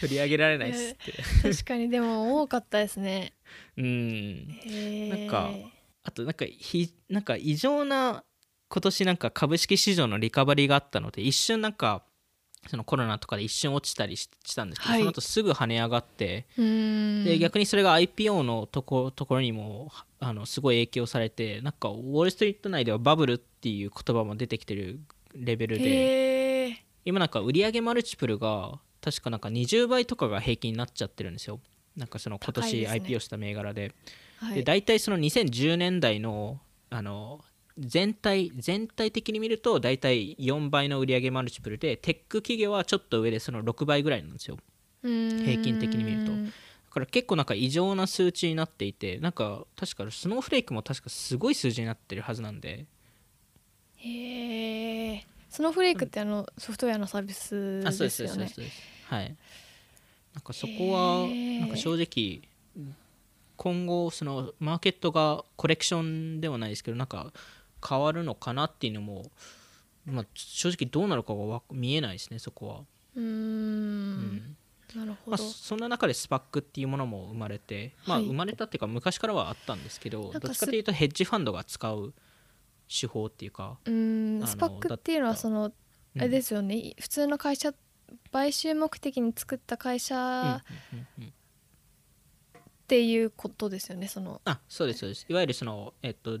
取り上げられないっすって。確かにでも多かったですねうん。なんかあとなんかひなんか異常な今年なんか株式市場のリカバリーがあったので一瞬なんかそのコロナとかで一瞬落ちたりししたんですけど、はい。その後すぐ跳ね上がってで逆にそれが IPO のとこところにもあのすごい影響されてなんかウォール・ストリート内ではバブルっていう言葉も出てきてるレベルで今なんか売上マルチプルが確かなんか20倍とかが平均になっちゃってるんですよなんかその今年 IPO した銘柄で。はい。で大体その2010年代のあの全体全体的に見ると大体4倍の売上マルチプルでテック企業はちょっと上でその6倍ぐらいなんですよ。平平均的に見ると。だから結構なんか異常な数値になっていてなんか確かスノーフレークも確かすごい数字になってるはずなんで。へえスノーフレークってあのソフトウェアのサービスでよね。ですすそうですそうです。はいなんかそこはなんか正直今後そのマーケットがコレクションではないですけどなんか変わるのかなっていうのも、まあ、正直どうなるかがわ見えないですねそこは、うーん。なるほまあ、どそんな中でスパックっていうものも生まれて、まあ、はい生まれたっていうか昔からはあったんですけどどっちかというとヘッジファンドが使う手法っていうか、うん。スパックっていうのはそのうん。あれですよね。普通の会社買収目的に作った会社っていうことですよねその。あそうですそうです。いわゆるそのえっと、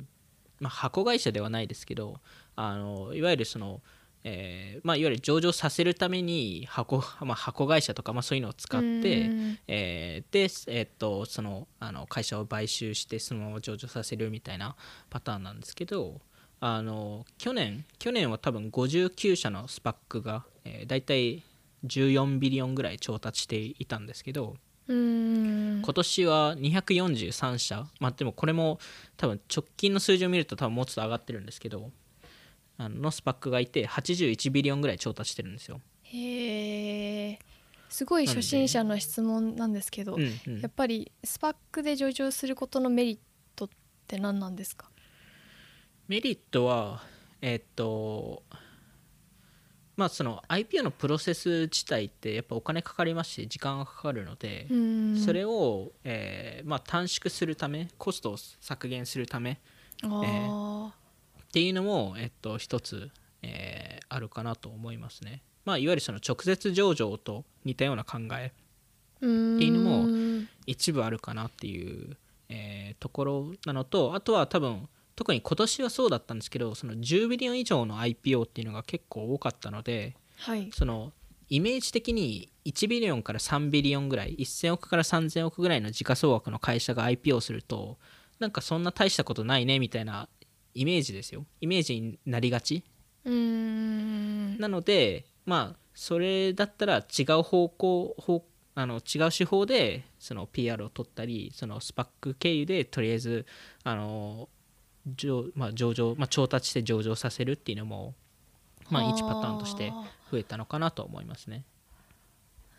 まあ、箱会社ではないですけどあのいわゆるその、えーまあ、いわゆる上場させるために箱, まあ、箱会社とか、まあ、そういうのを使っうて、えーで、えっとそのあの会社を買収してそのまま上場させるみたいなパターンなんですけどあの去年去年は多分59社のスパックが、えー、大体14 billion ぐらい調達していたんですけど、今年は243社、まあ、でもこれも多分直近の数字を見ると多分もうちょっと上がってるんですけどあのの SPAC がいて81 billion ぐらい調達してるんですよ。へえすごい初心者の質問なんですけど、うんうん。やっぱり SPAC で上場することのメリットって何なんですか？メリットはえっとまあその IPO のプロセス自体ってやっぱお金かかりますし時間がかかるのでそれを、えーまあ、短縮するためコストを削減するためあっていうのも、えっと、一つ、えーあるかなと思いますね。まあ、いわゆるその直接上場と似たような考えっていうのも一部あるかなっていう、えーところなのとあとは多分特に今年はそうだったんですけどその10ビリオン以上の IPO っていうのが結構多かったのではい。そのイメージ的に1ビリオンから3ビリオンぐらい1000億から3000億ぐらいの時価総額の会社が IPO するとなんかそんな大したことないねみたいなイメージですよ。イメージになりがち。うーん。なのでまあそれだったら違う方向方あの違う手法でその PR を取ったりそのスパック経由でとりあえずあの上,、まあ、上場、まあ、調達して上場させるっていうのも、まあ、1パターンとしてあ増えたのかなと思いますね。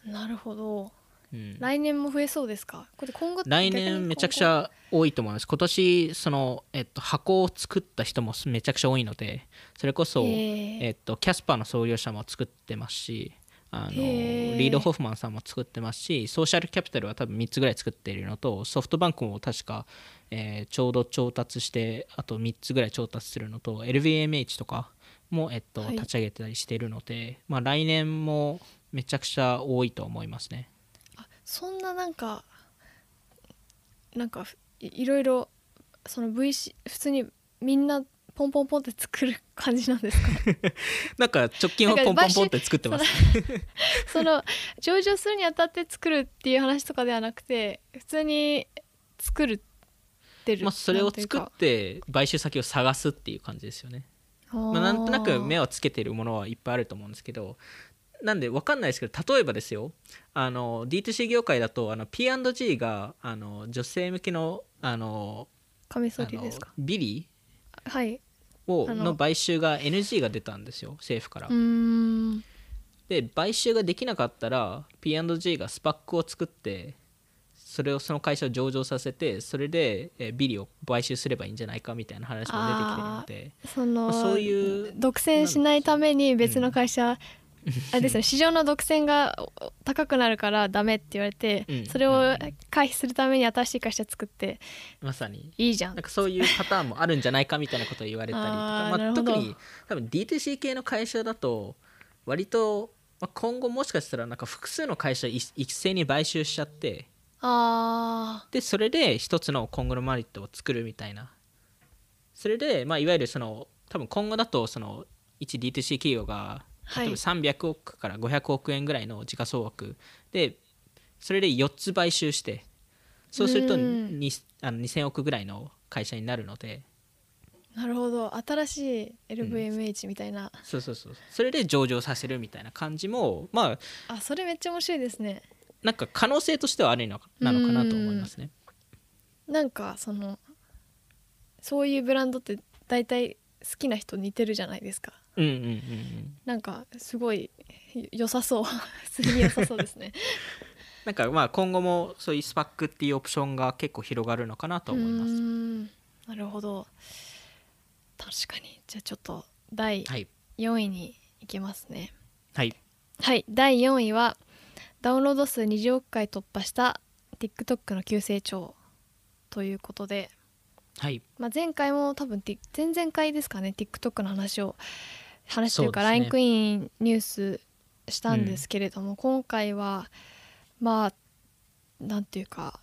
ーなるほど。うん、来年も増えそうですか？これ今後来年めちゃくちゃ多いと思います。今年その、えっと、箱を作った人もめちゃくちゃ多いのでそれこそ、へー。えっと、キャスパーの創業者も作ってますしあのリード・ホフマンさんも作ってますしソーシャルキャピタルは多分3つぐらい作っているのとソフトバンクも確か、えーちょうど調達してあと3つぐらい調達するのと LVMH とかも、えっとはい立ち上げてたりしているので、まあ、来年もめちゃくちゃ多いと思いますね。あそんななんかなんかいろいろその VC 普通にみんなポンポンポンって作る感じなんですか？なんか直近はポンポンポンって作ってます。その 上場するにあたって作るっていう話とかではなくて普通に作るってる。まあ、それを作って買収先を探すっていう感じですよね。まあ、なんとなく目をつけてるものはいっぱいあると思うんですけどなんで分かんないですけど例えばですよあの D2C 業界だとあの P&G があの女性向けのあのカミソリですか？ビリはいをあのの買収が NG が出たんですよ政府から。で買収ができなかったら P&G がスパックを作ってそれをその会社を上場させてそれでえービリを買収すればいいんじゃないかみたいな話も出てきてるので。その、まあそういう独占しないために別の会社、あれですよね市場の独占がお高くなるからダメって言われて、うん。それを回避するために新しい会社作ってまさに。いいじゃん。なんかそういうパターンもあるんじゃないかみたいなことを言われたりとか。まあ、特に多分 D2C 系の会社だと割と、まあ、今後もしかしたらなんか複数の会社を一一斉に買収しちゃって。あでそれで一つのコングロマリットを作るみたいな。それで、まあ、いわゆるその多分今後だとその一 D2C 企業がはい例えば300億から500億円ぐらいの時価総額でそれで4つ買収してそうするとうん。にあの2000億ぐらいの会社になるので。あなるほど。新しい LVMH みたいな、そうそうそう。それで上場させるみたいな感じもまああそれめっちゃ面白いですね。なんか可能性としてはあるのかなのかなと思いますね。なんかそのそういうブランドって大体好きな人似てるじゃないですかうんうんうんうん。なんかすごい良さそう。普通に良さそうですね。なんかまあ今後もそういうスパックっていうオプションが結構広がるのかなと思います。なるほど。確かに。じゃあちょっと第はい、4位に行きますね。はい、はい。第4位はダウンロード数20億回突破した TikTok の急成長ということで、はい、まあ、前回も多分前々回ですかね TikTok の話を話というかそうですね。LINE クイーンニュースしたんですけれども、今回はまあなんていうか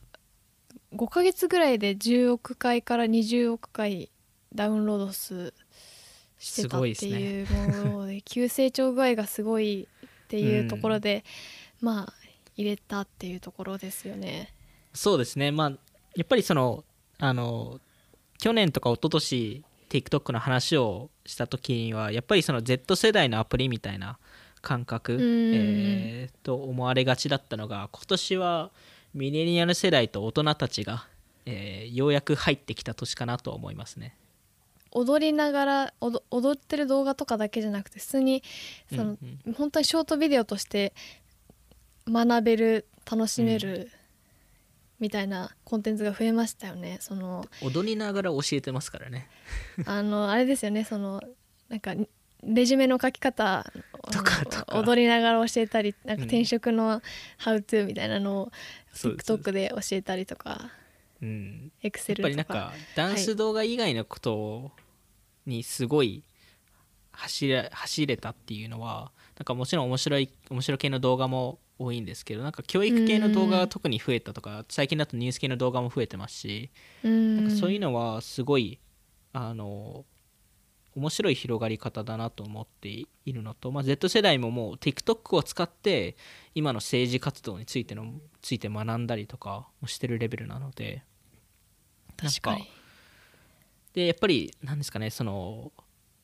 5ヶ月ぐらいで10億回から20億回ダウンロード数してたっていうもので 急成長具合がすごいっていうところで、まあ入れたっていうところですよね。そうですね、まあ、やっぱりそのあの去年とか一昨年 TikTok の話をした時にはやっぱりその Z 世代のアプリみたいな感覚、ん。えーと思われがちだったのが今年はミレニアル世代と大人たちが、えーようやく入ってきた年かなと思いますね。踊りながら踊踊ってる動画とかだけじゃなくて普通にその、うんうん。本当にショートビデオとして学べる楽しめる、みたいなコンテンツが増えましたよね。その踊りながら教えてますからね。あのあれですよね。そのなんかレジュメの書き方とかとか。踊りながら教えたりなんかうん。転職の「How to」みたいなのを TikTok で教えたりとかうん、エクセやっぱりルとかなんかダンス動画以外のことにすごい走れ走れたっていうのはなんかもちろん面白い面白系の動画も多いんですけどなんか教育系の動画が特に増えたとか最近だとニュース系の動画も増えてますしうん。なんかそういうのはすごいあの面白い広がり方だなと思っているのと、まあ、Z 世代ももう TikTok を使って今の政治活動についてのついて学んだりとかもしてるレベルなので確かに。でやっぱりなんですかねその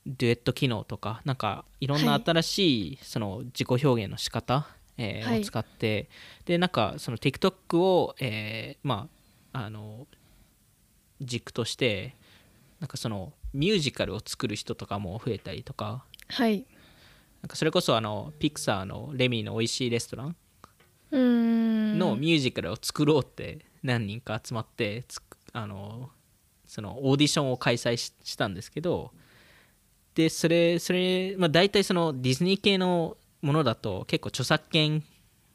デュエット機能とかなんかいろんなはい。新しいその自己表現の仕方、えーはい。を使ってでなんかその TikTok を、えーまああの軸としてなんかそのミュージカルを作る人とかも増えたりとかはい。なんかそれこそあのピクサーのレミーの美味しいレストランのミュージカルを作ろうって何人か集まってつくあのそのオーディションを開催ししたんですけどでそれそれ、まあ、大体そのディズニー系のものだと結構著作権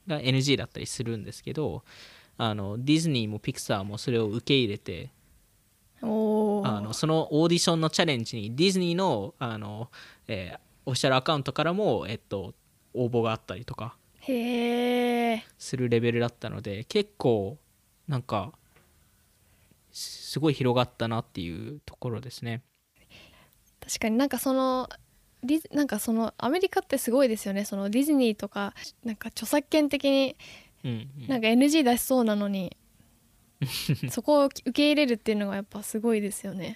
が NG だったりするんですけどあのディズニーもピクサーもそれを受け入れてあのそのオーディションのチャレンジにディズニーのあの、えーオフィシャルアカウントからも、えっと、応募があったりとかするレベルだったので結構なんかすすごい広がったなっていうところですね。確かになんかそのディズなんかそのアメリカってすごいですよねそのディズニーとかなんか著作権的にうんうんなんか NG 出しそうなのに そこを受け入れるっていうのがやっぱすごいですよね。やっ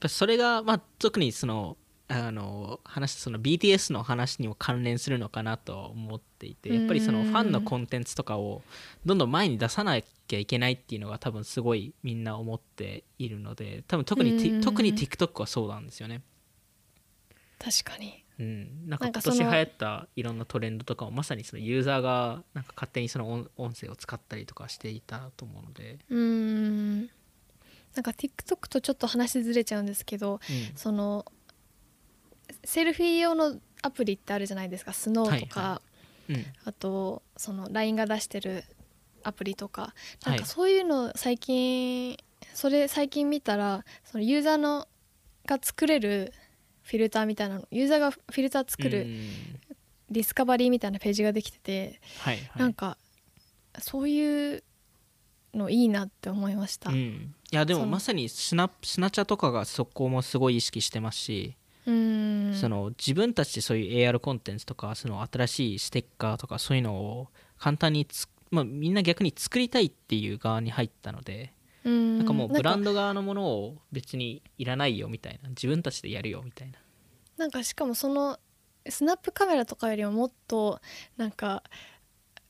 ぱそれが、まあ、特にそのあの話その BTS の話にも関連するのかなと思っていてやっぱりそのうんファンのコンテンツとかをどんどん前に出さなきゃいけないっていうのが多分すごいみんな思っているので多分特に、特に TikTok はそうなんですよね。確かに。うん、なんか今年流行ったいろんなトレンドとかもまさにそのユーザーがなんか勝手にその音音声を使ったりとかしていたと思うので、うーん。なんか TikTok とちょっと話ずれちゃうんですけどうん。そのセルフィー用のアプリってあるじゃないですか。スノーとか、はいうん。あとその LINE が出してるアプリとか。なんはいかそういうの最近それ最近見たらそのユーザーのが作れるフィルターみたいなの。ユーザーがフィルター作るうん。ディスカバリーみたいなページができてて、はいはい。なんかそういうのいいなって思いました。うん、いやでもまさにスナスナチャとかがそこもすごい意識してますし、うーん。その自分たちでそういう AR コンテンツとかその新しいステッカーとかそういうのを簡単につ、まあ、みんな逆に作りたいっていう側に入ったので、ん。なんかもうブランドド側のものを別にいらないよみたいな。自分たちでやるよみたいな。なんかしかもそのスナップカメラとかよりももっとなんか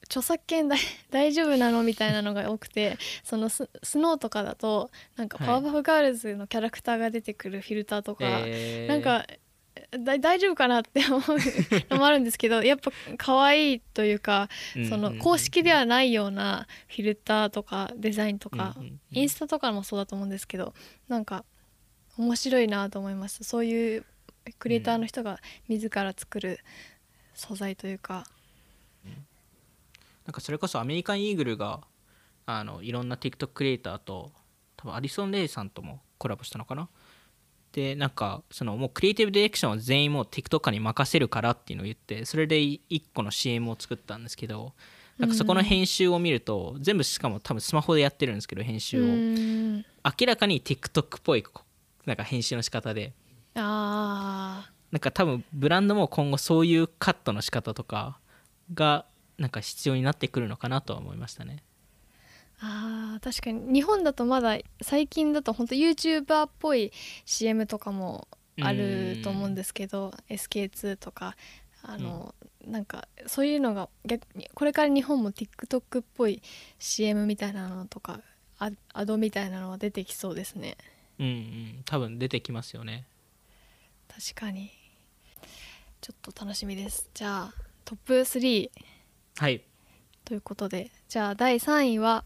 著作権大 大丈夫なのみたいなのが多くてそのススノーとかだとなんかはい。パワーパフガールズのキャラクターが出てくるフィルターとか、えー。なんかだ大丈夫かなって 思うのもあるんですけどやっぱ可愛いというかその公式ではないようなフィルターとかデザインとか、うんうんうん。インスタとかもそうだと思うんですけどなんか面白いなと思いましたそういうクリエイターの人が自ら作る素材というか、なんかそれこそアメリカンイーグルがあのいろんな TikTok クリエイターと多分アリソン・レイさんともコラボしたのかなでなんかそのもうクリエイティブディレクションは全員もう TikToker に任せるからっていうのを言ってそれで1個の CM を作ったんですけどなんかそこの編集を見ると全部しかも多分スマホでやってるんですけど編集を。明らかに TikTok っぽいなんか編集の仕方で。あなんか多分ブランドも今後そういうカットの仕方とかがなんか必要になってくるのかなとは思いましたね。ーあー確かに。日本だとまだ最近だと本当 YouTuber っぽい CM とかもあると思うんですけど SK2 とかあの、なんかそういうのが逆にこれから日本も TikTok っぽい CM みたいなのとかアアドみたいなのは出てきそうですね。うんうん。多分出てきますよね。確かに。ちょっと楽しみです。じゃあトップ3はい。ということでじゃあ第3位は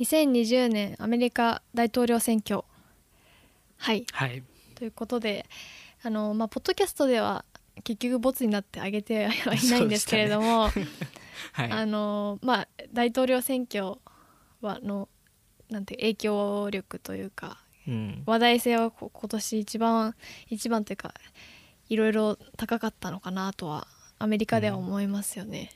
2020年アメリカ大統領選挙。はい。はい。ということであの、まあ、ポッドキャストでは結局ボツになってあげてはいないんですけれども、はい。あのまあ大統領選挙はのなんて影響力というかうん。話題性はこ今年一番一番というかいろいろ高かったのかなとはアメリカでは思いますよね。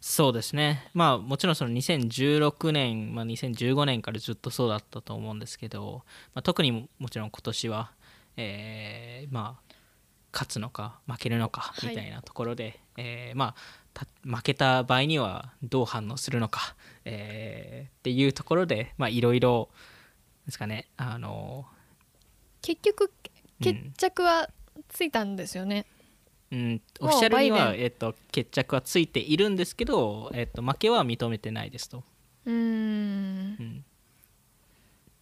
そうですねまあもちろんその2016年、まあ、2015年からずっとそうだったと思うんですけど、まあ、特にももちろん今年は、えーまあ勝つのか負けるのかはいみたいなところで、えーまあた負けた場合にはどう反応するのか、えーっていうところでまあいろいろですかねあの結局うん決着はついたんですよね。うん、オもうフィシャルには、えっと、決着はついているんですけど、えっと、負けは認めてないですと。うーん。うん。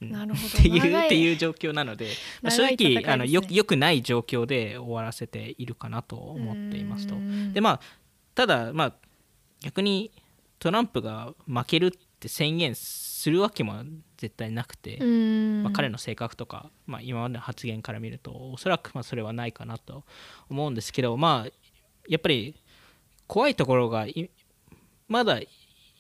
うん。なるほど。っていうていう状況なので、まあ正長い戦いですね。直あのよよくない状況で終わらせているかなと思っていますと。うー。ん。でまあただまあ逆にトランプが負けるって宣言するわけも絶対なくて、まあ、彼の性格とか、まあ、今までの発言から見るとおそらくまあそれはないかなと思うんですけどまあやっぱり怖いところがいまだ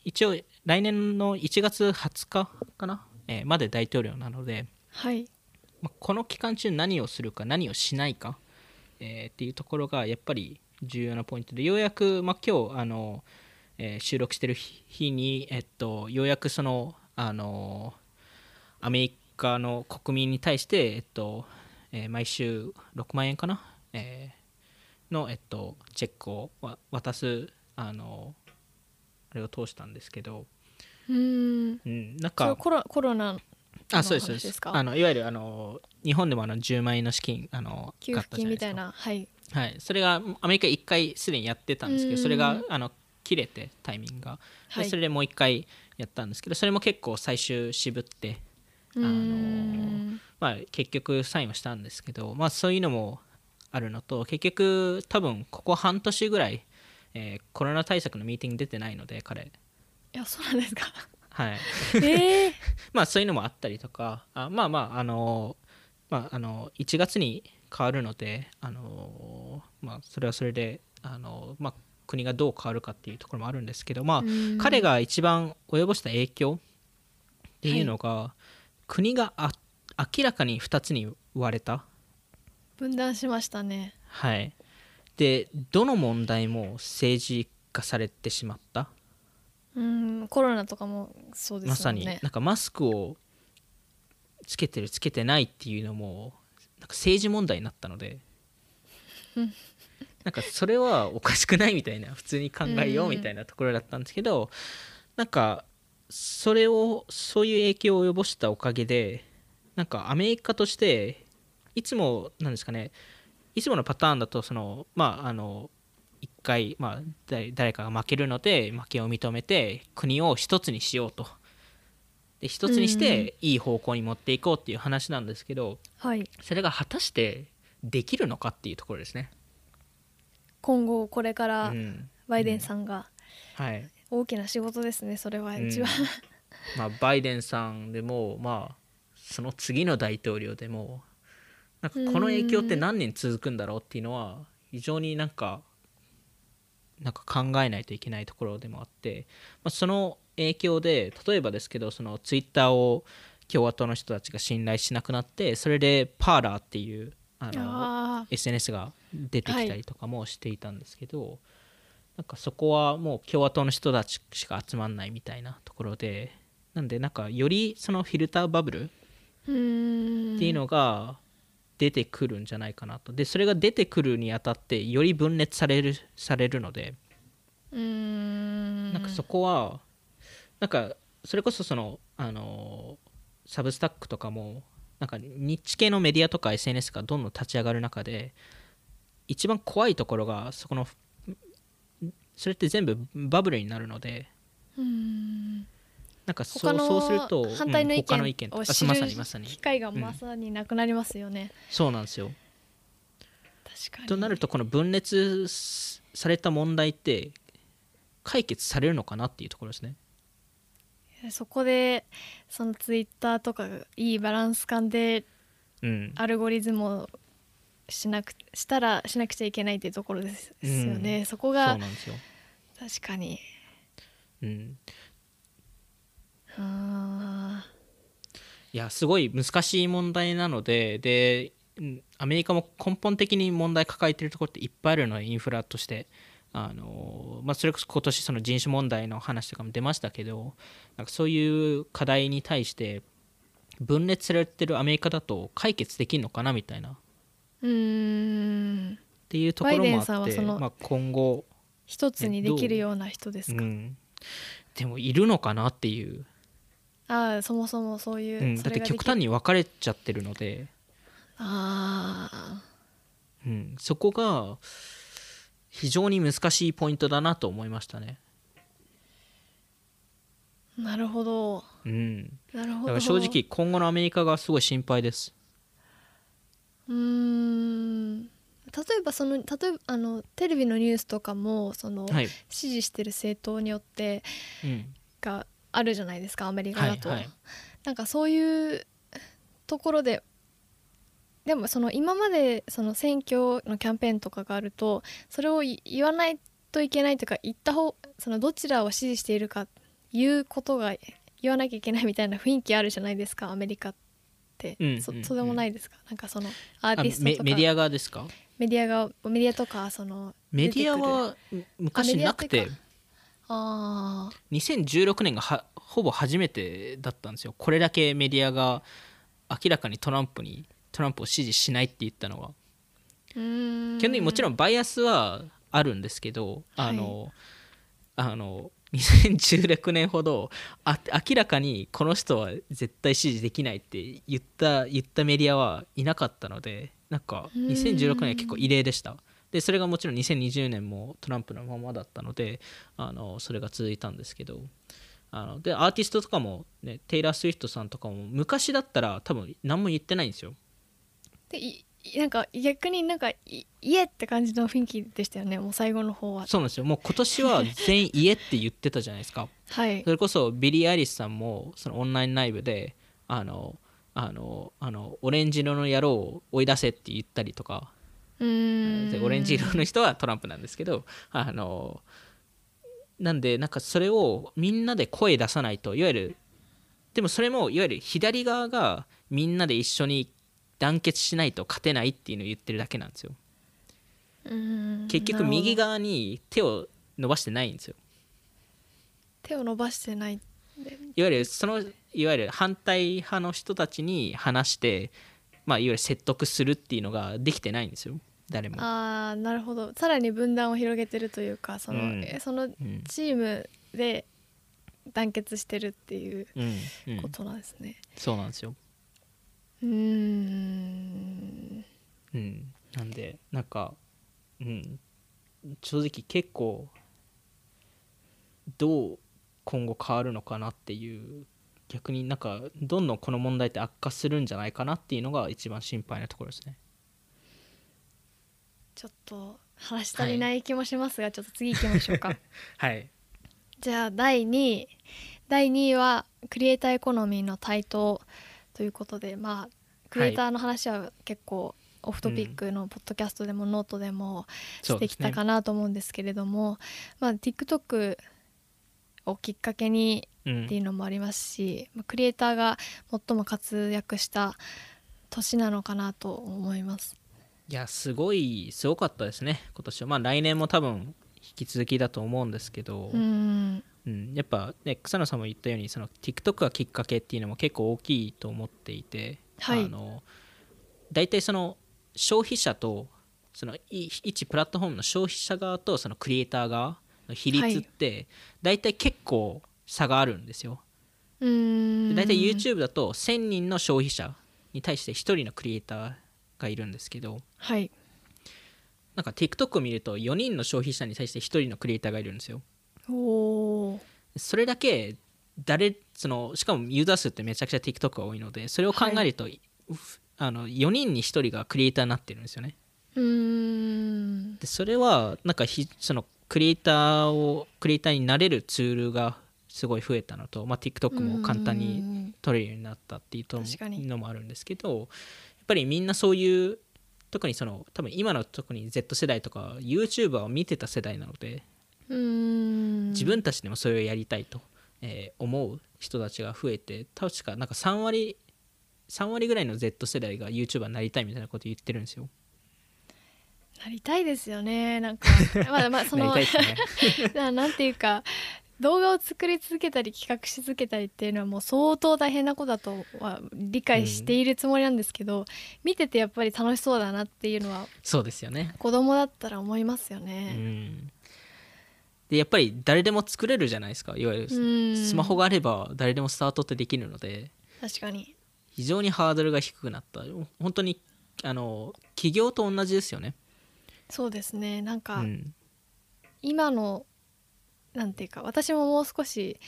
一応来年の1月20日かな、えーまで大統領なので、はい。まあ、この期間中何をするか何をしないか、えーっていうところがやっぱり重要なポイントでようやく、まあ、今日あの、えー収録してる日日に、えっと、ようやくそのあのアメリカの国民に対して、えっとえー毎週6万円かな、えーの、えっと、チェックをわ渡すあのあれを通したんですけど、うーん。うん、なんそかうコロコロナあそうですそうです。あのいわゆるあの日本でもあの10万円の資金あの給付金みたい買ったじゃなはい。はい、それがアメリカ1回すでにやってたんですけうんどそれがあの切れてタイミングが。ではい。それでもう1回やったんですけどそれも結構最終渋って、あのんまあ、結局サインはしたんですけど、まあ、そういうのもあるのと結局多分ここ半年ぐらい、えーコロナ対策のミーティング出てないので彼。いやそうなんですか。はい。ええ まあそういうのもあったりとかあまあまああのまああの1月に変わるのであのまあそれはそれであのまあ国がどう変わるかっていうところもあるんですけどまあうん。彼が一番及ぼした影響っていうのが、国があ明らかに2つに割れた。分断しましたね。はい。でどの問題も政治化されてしまった。うんコロナとかもそうですよね。まさに。なんかマスクをつけてるつけてないっていうのもなんか政治問題になったので。うんなんかそれはおかしくないみたいな普通に考えよううんみたいなところだったんですけどなんかそれをそういう影響を及ぼしたおかげでなんかアメリカとしていつもなんですかねいつものパターンだとそのまああの一回、まあ、誰誰かが負けるので負けを認めて国を一つにしようと。で一つにしうんうんていい方向に持っていこうっていう話なんですけどはい。それが果たしてできるのかっていうところですね。今後これからうん。バイデンさんがはい。大きな仕事ですねそれは一番、まあ、バイデンさんでも、まあ、その次の大統領でもなんかこの影響って何年続くんだろうっていうのは非常になんかなんか考えないといけないところでもあって、まあ、その影響で例えばですけどそのツイッターを共和党の人たちが信頼しなくなってそれでパーラーっていうあのあ SNS が出てきたりとかもしていたんですけど、なんかそこはもう共和党の人たちしか集まんないみたいなところでなんでなんかよりそのフィルターバブルっていうのが出てくるんじゃないかなと。でそれが出てくるにあたってより分裂されるされるのでうーん。なんかそこはなんかそれこそそのあのサブスタックとかもなんか日系のメディアとか SNS がどんどん立ち上がる中で一番怖いところがそこのそれって全部バブルになるのでうーん。なんかそうそうすると反対の意うん他の意見見とあまを知る機会がまさになくなりますよね、そうなんですよ。確かに。となるとこの分裂された問題って解決されるのかなっていうところですねそこでそのツイッターとかがいいバランス感でうん。アルゴリズムをしなくしたらしなくちゃいけないっていうところです,、よね。そこそうんですよ、確かに。うん、あいやすごい難しい問題なのででうんアメリカも根本的に問題抱えているところっていっぱいあるのでインフラとしてあの、まあ、それこそ今年その人種問題の話とかも出ましたけどなんかそういう課題に対して分裂されてるアメリカだと解決できるのかなみたいな。うーんていうところもあって、まあ、今後、一つにできるような人ですか、うん、でもいるのかなっていう、ああそもそもそういう、うん、だって極端にに分かれちゃってるので。ああうん、そこが非常に難しいポイントだなと思いましたね。なるほど。うん、なるほど。正直今後のアメリカがすごい心配です。うーん。例えばその例えばあのテレビのニュースとかもその、はい、支持してる政党によってうん、があるじゃないですかアメリカだと、はいはい。なんかそういうところででもその今までその選挙のキャンペーンとかがあるとそれをい言わないといけないというか言った方そのどちらを支持しているかいうことが言わなきゃいけないみたいな雰囲気あるじゃないですかアメリカって、うんうんうん。そそうでもないですか？なんかそのアーあティストとか。メメディア側ですか？メディアがメディアとかそのメディアは昔なくてああー2016年がはほぼ初めてだったんですよ。これだけメディアが明らかにトランプにトランプを支持しないって言ったのは。基本的にもちろんバイアスはあるんですけど、はい。あのあの2016年ほどあ明らかにこの人は絶対支持できないって言った言ったメディアはいなかったのでなんかうん。2016年は結構異例でした。でそれがもちろん2020年もトランプのままだったのであのそれが続いたんですけどあのでアーティストとかも、ね、テイラー・スウィフトさんとかも昔だったら多分何も言ってないんですよでいなんか逆になんかい家って感じの雰囲気でしたよね。もう最後の方は。そうなんですよ。もう今年は全員家って言ってたじゃないですか。はい。それこそビリー・アイリスさんもそのオンラインライブであのあのあのオレンジ色の野郎を追い出せって言ったりとか。うーん。でオレンジ色の人はトランプなんですけどあのなんでなんかそれをみんなで声出さないといわゆるでもそれもいわゆる左側がみんなで一緒に団結しないと勝てないっていうのを言ってるだけなんですよ。結局右側に手を伸ばしてないんですよ。手を伸ばしてないいわゆるそのいわゆる反対派の人たちに話して、まあ、いわゆる説得するっていうのができてないんですよ。誰も。ああなるほど。さらに分断を広げてるというかその,、うん。えそのうん。チームで団結してるっていううん。うん。ことなんですね。そうなんですよ、うーん。うん、なんでなんか、うん、正直結構どう今後変わるのかなっていう逆になんかどんどんこの問題って悪化するんじゃないかなっていうのが一番心配なところですね。ちょっと話し足りない気もしますが、ちょっと次行きましょうか。はい、じゃあ第2位。第2位はクリエイターエコノミーの台頭ということでまあクリエイターの話は結構オフトピックのポッドキャストでもノートでもしてきたかなと思うんですけれども、まあ TikTok をきっかけにうんっていうのもありますし、まあクリエイターが最も活躍した年なのかなと思います。いやすごいすごかったですね今年は。まあ来年も多分引き続きだと思うんですけど、うん。うん、やっぱね草野さんも言ったようにその TikTok がきっかけっていうのも結構大きいと思っていて、はい。あの大体その消費者とそのい一プラットフォームの消費者側とそのクリエイター側の比率って大体結構差があるんですよ。うーん。で大体 YouTube だと1000人の消費者に対して1人のクリエイターがいるんですけどはいなんか TikTok を見ると4人の消費者に対して1人のクリエイターがいるんですよ。それだけ誰そのしかもユーザー数ってめちゃくちゃ TikTok が多いのでそれを考えると、うふあの4人に1人がクリエイターになってるんですよね。うーん。でそれはなんかひそのクリエイターをクリエイターになれるツールがすごい増えたのと、まあ、TikTok も簡単にに取れるようになったっていうのもあるんですけどやっぱりみんなそういう特にその多分今の特に Z 世代とか YouTuber を見てた世代なのでうーん。自分たちでもそれをやりたいと、えー思う人たちが増えて確かなんか3割3割ぐらいの Z 世代が YouTuber になりたいみたいなこと言ってるんですよ。なりたいですよね。なんか まあまあその なんていうか動画を作り続けたり企画し続けたりっていうのはもう相当大変なことだとは理解しているつもりなんですけど、見ててやっぱり楽しそうだなっていうのはそうですよね。子供だったら思いますようね。ん、でやっぱり誰でも作れるじゃないですか。いわゆるうん。スマホがあれば誰でもスタートってできるので。確かに。非常にハードルが低くなった。本当にあの企業と同じですよね。そうですね。なんうかん。今のなんていうか私ももう少し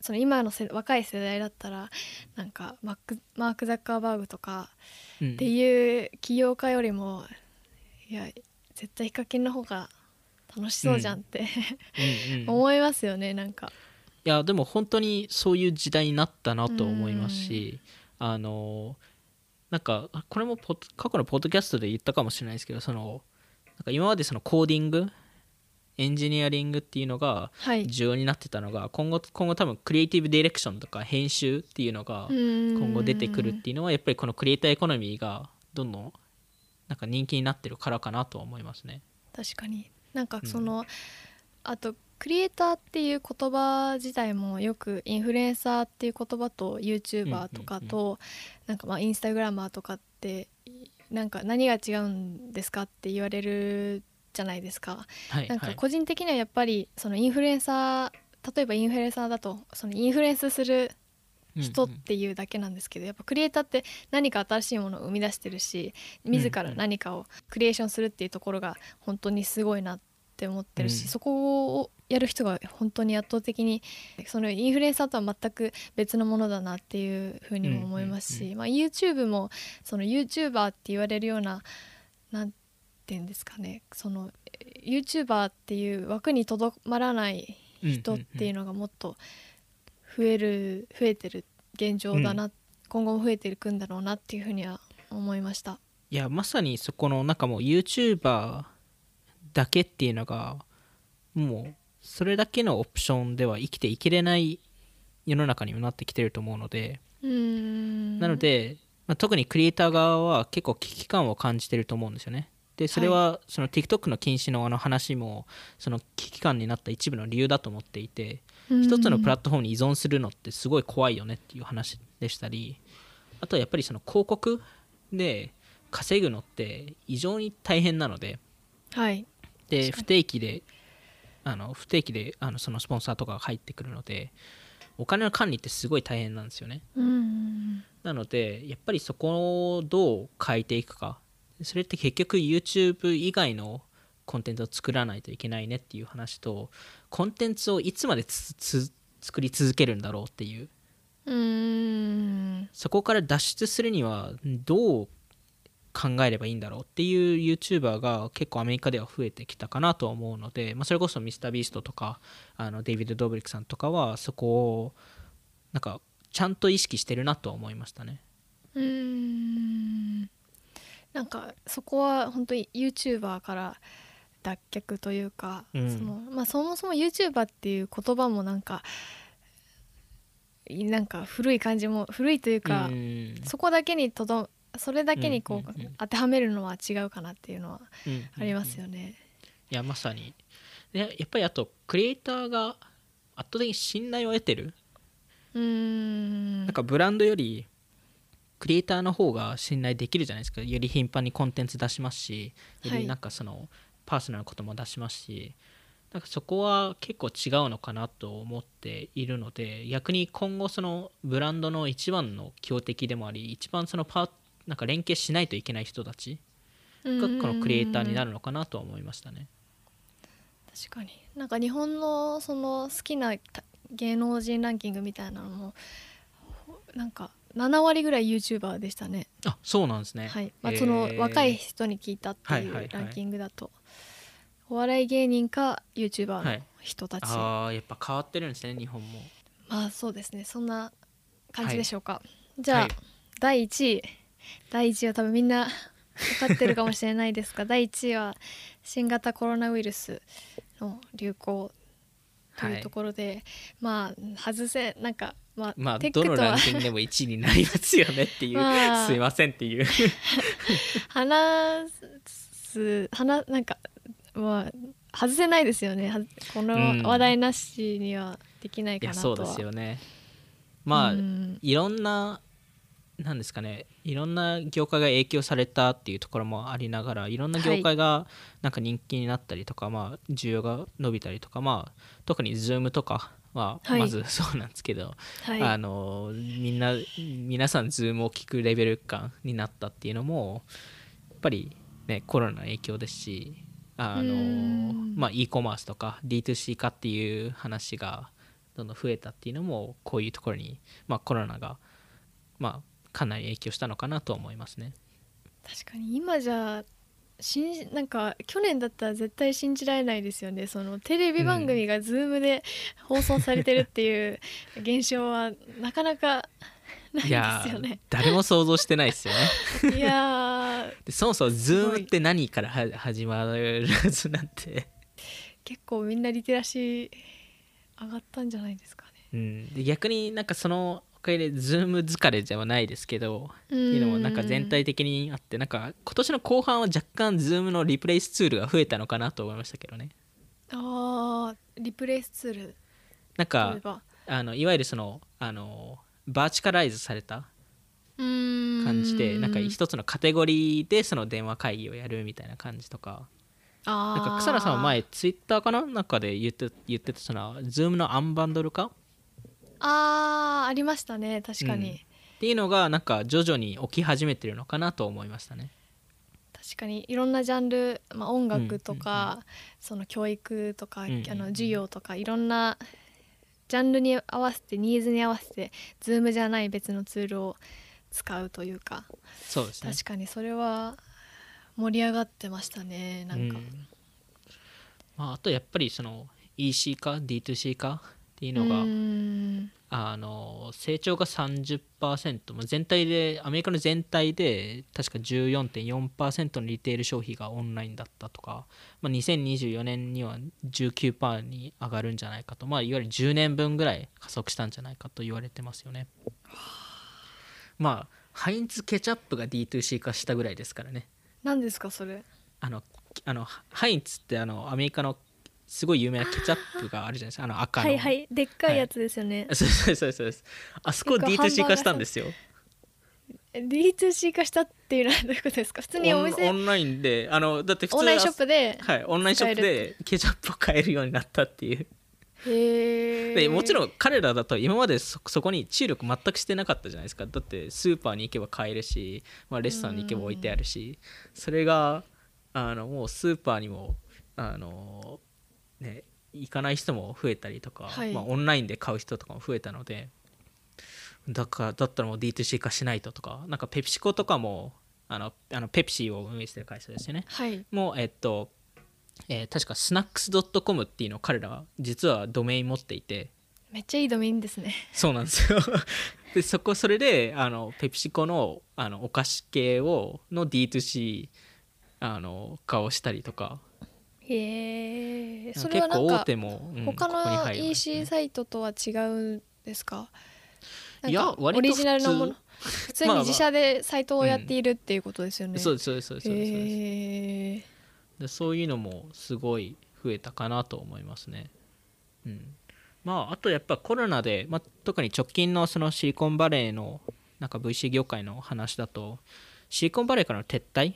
その今のせ若い世代だったらなんかマックマーク・ザッカーバーグとかうんっていう起業家よりもいや絶対ヒカキンの方が楽しそうじゃんって、うんうん。思いますよねなんか。いやでも本当にそういう時代になったなと思いますしあのなんかこれも過去のポッドキャストで言ったかもしれないですけどそのなんか今までそのコーディングエンジニアリングっていうのがはい。重要になってたのが今後今後多分クリエイティブディレクションとか編集っていうのが今今後出てくるっていうのはやっぱりこのクリエイターエコノミーがどんどんなんか人気になってるからかなとは思いますね。確かに。なんかその、あとクリエイターっていう言葉自体もよくインフルエンサーっていう言葉と YouTuber とかと、なんかまあインスタグラマーとかってなんか何が違うんですかって言われるじゃないですか。なんかはい。はい個人的にはやっぱりそのインフルエンサー例えばインフルエンサーだとそのインフルエンスする人っていうだけなんですけどやっぱクリエイターって何か新しいものを生み出してるし自ら何かをクリエーションするっていうところが本当にすごいなって思ってるし、うん。そこをやる人が本当に圧倒的にそのインフルエンサーとは全く別のものだなっていうふうにも思いますし、まあ、YouTube もその YouTuber って言われるようななんていうんですかね。その YouTuber っていう枠にとどまらない人っていうのがもっと増える増えてる現状だな、うん、今後も増えていくんだろうなっていうふうには思いました。いやまさにそこのなんかもう YouTuber だけっていうのがもうそれだけのオプションでは生きていけれない世の中にもなってきてると思うので。なので、まあ、特にクリエイター側は結構危機感を感じてると思うんですよねでそれはその TikTok の禁止のあの話もその危機感になった一部の理由だと思っていて一つのプラットフォームに依存するのってすごい怖いよねっていう話でしたりあとはやっぱりその広告で稼ぐのって異常に大変なので、はい、で不定期であの不定期であのそのスポンサーとかが入ってくるのでお金の管理ってすごい大変なんですよね。なのでやっぱりそこをどう変えていくかそれって結局 YouTube 以外のコンテンツを作らないといけないねっていう話とコンテンツをいつまで作り続けるんだろうっていう。そこから脱出するにはどう考えればいいんだろうっていう YouTuber が結構アメリカでは増えてきたかなと思うので、まあ、それこそミスタービーストとかあのデイビッド・ドブリックさんとかはそこをなんかちゃんと意識してるなと思いましたね。うんなんかそこは本当に YouTuber から脱却というか、うん、そのまあ、そもそも YouTuber っていう言葉もなんかなんか古い感じも古いというか、うん、そこだけにとどそれだけにこう,、当てはめるのは違うかなっていうのはありますよね。いやまさに。でやっぱりあとクリエイターが圧倒的に信頼を得てる。うん。なんかブランドよりクリエイターの方が信頼できるじゃないですか。より頻繁にコンテンツ出しますしよりなんかその、パーソナルなことも出しますし。なんかそこは結構違うのかなと思っているので逆に今後そのブランドの一番の強敵でもあり一番そのパなんか連携しないといけない人たちがこのクリエイターになるのかなとは思いましたね。確かに。なんか日本のその好きな芸能人ランキングみたいなのもなんか7割ぐらい YouTuber でしたね。あそうなんですね。はい、まあ、その若い人に聞いたっていうランキングだと、お笑い芸人か YouTuber の人たち、はい、ああやっぱ変わってるんですね日本も。まあそうですね。そんな感じでしょうか、はい、じゃあ、はい、第1位。第1位は多分みんな分かってるかもしれないですが 第1位は新型コロナウイルスの流行というところで、はい、まあ外せなんかまあ、まあ、どのランキングでも1位になりますよねっていう、まあ、すいませんっていう。話す話なんかまあ外せないですよね。この話題なしにはできないかなと、うん、そうですよね。まあ、うん、いろんななんですかね。いろんな業界が影響されたっていうところもありながらいろんな業界がなんか人気になったりとか、はい、まあ、需要が伸びたりとか、まあ、特に Zoom とかはまずそうなんですけど、はい、あのみんな皆さん Zoom を聞くレベル感になったっていうのもやっぱり、ね、コロナの影響ですしあの、まあ、e コマースとか D2C 化っていう話がどんどん増えたっていうのもこういうところに、まあ、コロナが、まあ、かなり影響したのかなと思いますね。確かに。今じゃ信なんか去年だったら絶対信じられないですよね。そのテレビ番組が Zoom で放送されてるっていう現象はなかなかないですよね。誰も想像してないですよね。いや そもそも Zoom って何から始まるはずなんて。結構みんなリテラシー上がったんじゃないですかね、うん、で逆になんかその回でズーム疲れではないですけどっていうのもなんか全体的にあってなんか今年の後半は若干ズームの replace ツールが増えたのかなと思いましたけどね。あ replace ツール。なんかあのいわゆるそのあの verticalize された感じでなんか一つのカテゴリーでその電話会議をやるみたいな感じとか。なんか草野さんは前ツイッターかな？なんかで言って言ってたそのズームの unbundle 化あーありましたね確かに、うん、っていうのがなんか徐々に起き始めてるのかなと思いましたね。確確かにいろんなジャンル、まあ、音楽とか、その教育とか、うんうんうん。あの授業とかいろんなジャンルに合わせてニーズに合わせて Zoom じゃない別のツールを使うというか。そうですね。確かにそれは盛り上がってましたねなんか、うん。まあ、あとやっぱりその EC 化 D2C 化っていうのが、うーん。あの成長が30%まあ全体でアメリカの全体で確か14.4%のリテール消費がオンラインだったとか、まあ、2024年には19%に上がるんじゃないかと、まあ、いわゆる10年分ぐらい加速したんじゃないかと言われてますよね。まあハインツケチャップが D2C 化したぐらいですからね。何ですかそれ？あのあのハインツってあのアメリカのすごい有名なケチャップがあるじゃないですか。あの赤の。はいはい。でっかいやつですよね、そうそうそうそう。ですあそこをよくハンバーガー D2C 化したんですよ。D2C 化したっていうのはどういうことですか？普通におオン店オンラインで。あのだって普通オンラインショップではいオンラインショップでケチャップを買えるようになったっていう。へえでもちろん彼らだと今までそそこに注力全くしてなかったじゃないですか。だってスーパーに行けば買えるし、まあ、レストランに行けば置いてあるし。それがあのもうスーパーにもあのね行かない人も増えたりとか、はい。まあ、オンラインで買う人とかも増えたのでだからだったらもう D2C 化しないととかなんかペプシコとかもあのあのペプシを運営してる会社ですよね。はい。もうえっと、えー確かスナックス .com っていうのを彼らは実はドメイン持っていて。めっちゃいいドメインですね。そうなんですよ。でそこそれであのペプシコのあのお菓子系をの D2C あの化をしたりとかへえそれはなんか他の EC サイトとは違うんですか？いや割とオリジナルのもの？普普通に自社でサイトをやっているっていうことですよね、そうですそうですそうですでそういうのもすごい増えたかなと思いますね。うん、まああとやっぱコロナで、まあ、特に直近のそのシリコンバレーのなんか VC 業界の話だとシリコンバレーからの撤退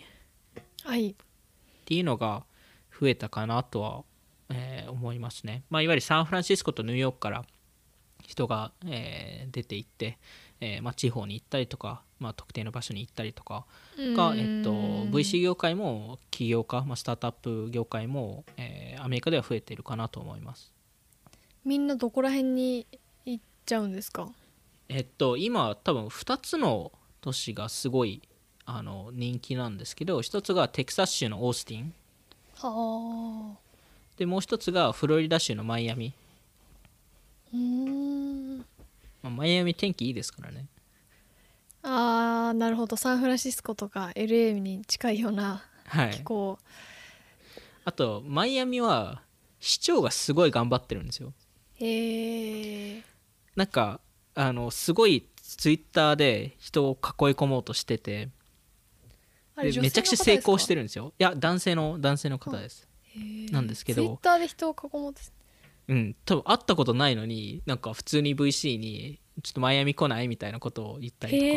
はい。っていうのが増えたかなとは、えー思いますね。まあ、いわゆるサンフランシスコとニューヨークから人が、えー出て行って、えーまあ、地方に行ったりとか、まあ、特定の場所に行ったりとかが、えっと、VC 業界も起業家、まあ、スタートアップ業界も、えーアメリカでは増えているかなと思います。みんなどこら辺に行っちゃうんですか？えっと、今多分2つの都市がすごいあの人気なんですけど1つがテキサス州のオースティンはあ。でもう1つがフロリダ州のマイアミ、うーん。まあ、マイアミ天気いいですからね。あーなるほど。サンフランシスコとか LA に近いようなはい。気候、あとマイアミは市長がすごい頑張ってるんですよ。へえなんかあのすごいツイッターで人を囲い込もうとしててめちゃくちゃ成功してるるんですよ。いや男性の男性の方です、なんですけど。ツイッターで人を囲もうとしてうん。多分会ったことないのになんか普通に VC にちょっとマイアミ来ないみたいなことを言ったりとか。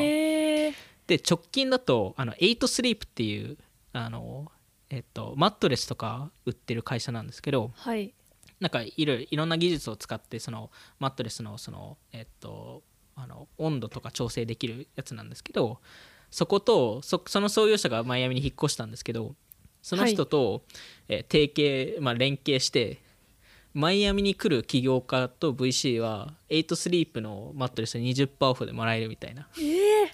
で直近だとあの8スリープっていうあのえっとマットレスとか売ってる会社なんですけど。はい。なんかいろいろいろんな技術を使ってそのマットレスのそのえっとあの温度とか調整できるやつなんですけどそことそその創業者がマイアミに引っ越したんですけどその人と、えー提携、まあ、連携してマイアミに来る起業家と VC は8スリープのマットレス20%オフでもらえるみたいな。ええ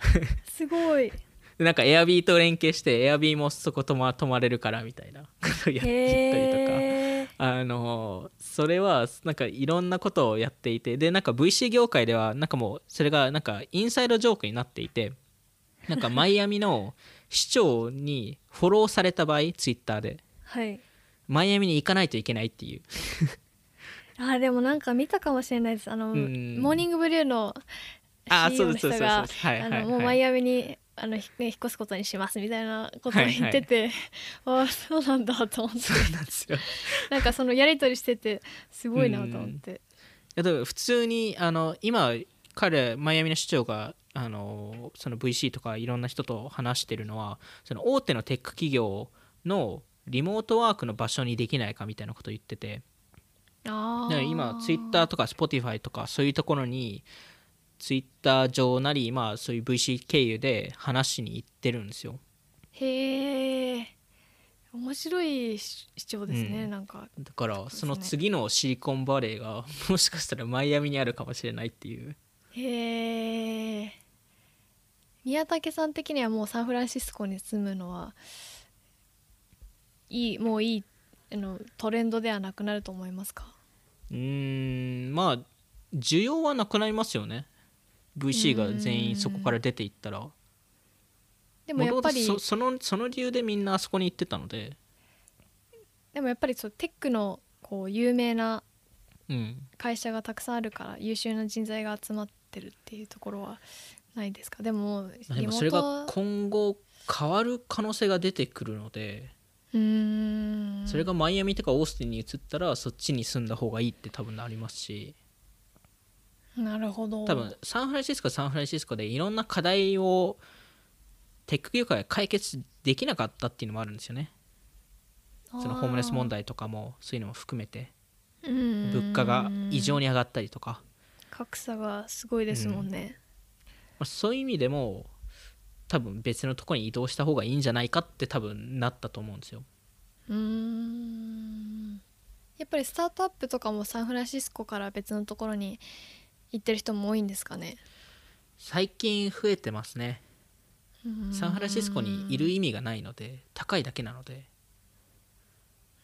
すごい。でなんかエアビーと連携してエアビーもそこ泊ま泊まれるからみたいな。ことをやって言ったりとか。あのそれはなんかいろんなことをやっていてでなんか VC 業界ではなんかもうそれがなんかインサイドジョークになっていてなんかマイアミの市長にフォローされた場合ツイッターで。はい。マイアミに行かないといけないっていう。あでもなんか見たかもしれないです。あの、うん。モーニングブルーのあ CEO の人そうですそうですそうがもうマイアミにあのひ引っ越すことにしますみたいなことを言ってて、ああそうなんだと思って。そうなんですよ。なんかそのやり取りしててすごいなと思って、いや普通にあの今彼マイアミの市長があのその VC とかいろんな人と話してるのはその大手のテック企業のリモートワークの場所にできないかみたいなことを言ってて。あ今ツイッターとか Spotify とかそういうところにツイッター上なり、まあ、そういう VC 経由で話しに行ってるんですよ。へえ面白い主張ですね、うん。なんか。だからその次のシリコンバレーが もしかしたらマイアミにあるかもしれないっていう。へえ宮武さん的にはもうサンフランシスコに住むのはいいもういいあのトレンドではなくなると思いますか？うーんまあ需要はなくなりますよね。VC が全員そこから出ていったら。でもやっぱりそそのその理由でみんなあそこに行ってたので。でもやっぱりそうテックのこう有名なうん。会社がたくさんあるから優秀な人材が集まってるっていうところはないですか？でもまあでもそれが今後変わる可能性が出てくるのでうーん。それがマイアミとかオースティンに移ったらそっちに住んだ方がいいって多分なりますし。なるほど。多分サンフランシスコはサンフランシスコでいろんな課題をテック業界が解決できなかったっていうのもあるんですよね。そのホームレス問題とかもそういうのも含めて。物物価が異常に上がったりとか、格差がすごいですもんね、まあそういう意味でも多分別のところに移動した方がいいんじゃないかって多分なったと思うんですよ。うーん。やっぱりスタートアップとかもサンフランシスコから別のところに行ってる人も多いんですかね？最近増えてますね。サンフランシスコにいる意味がないので高いだけなので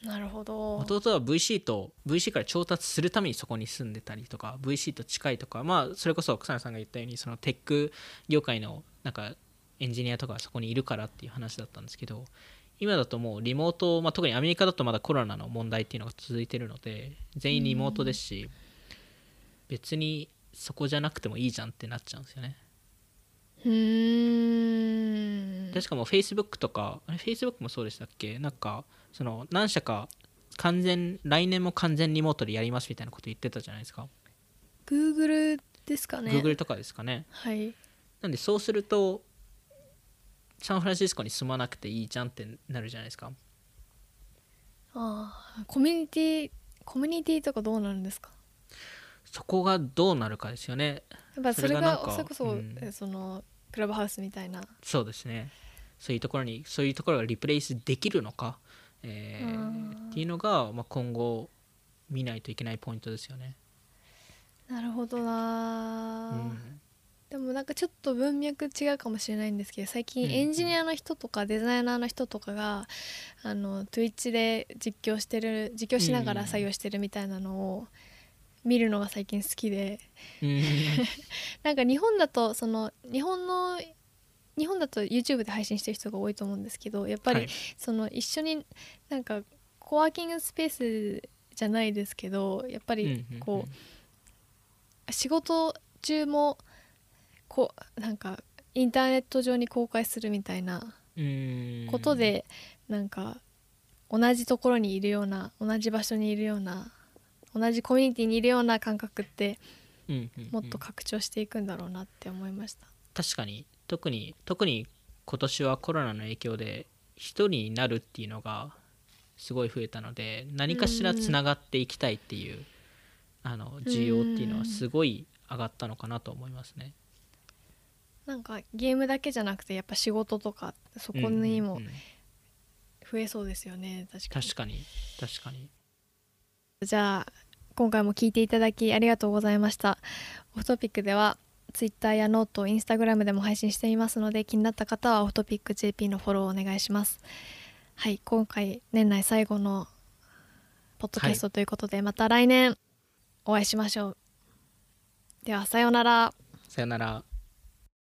なるほど。もともとは VC と VC から調達するためにそこに住んでたりとか VC と近いとかまあそれこそ草野さんが言ったようにそのテック業界のなんかエンジニアとかがそこにいるからっていう話だったんですけど今だともうリモート、まあ、特にアメリカだとまだコロナの問題っていうのが続いてるので全員リモートですし別にそこじゃなくてもいいじゃんってなっちゃうんですよね。うーん。でしかも Facebook とかあれ Facebook もそうでしたっけ？なんかその何社か完全来年も完全リモートでやりますみたいなこと言ってたじゃないですか、Google ですかね。Google とかですかね。はい。なんでそうするとサンフランシスコに住まなくていいじゃんってなるじゃないですか。ああコミュニティコミュニティとかどうなるんですか？そこがどうなるかですよね。やっぱそれがそれこそ、うん。えそのクラブハウスみたいな。そうですね。そういうところにそういうところがリプレイスできるのか、えーうん。っていうのが、まあ、今後見ないといけないポイントですよね、なるほどな、うん。でもなんかちょっと文脈違うかもしれないんですけど最近うんエンジニアの人とかデザイナーの人とかが、あの Twitch で実況してる実況しながら作業してるみたいなのを見るのが最近好きで。うん。なんか日本だとその日本の日本だと YouTube で配信してる人が多いと思うんですけどやっぱり、はい。その一緒になんかコワーキングスペースじゃないですけどやっぱりうんうんこう、仕事中もこうなんかインターネット上に公開するみたいなうん。ことで、なんか同じところにいるような同じ場所にいるような同じコミュニティにいるような感覚ってうんうんうん。もっと拡張していくんだろうなって思いました。確かに。特に特に今年はコロナの影響で一人になるっていうのがすごい増えたので何かしらつながっていきたいっていうあの需要っていうのはすごい上がったのかなと思いますね。なんかゲームだけじゃなくてやっぱ仕事とかそこにも増えそうですよね確かに。確かに確かに。じゃあ今回も聞いていただきありがとうございました。オフトピックでは Twitter やノート、Instagram でも配信していますので気になった方はオフトピック JP のフォローお願いしますはい今回年内最後のポッドキャストということで、また来年お会いしましょう。ではさようなら。さよなら。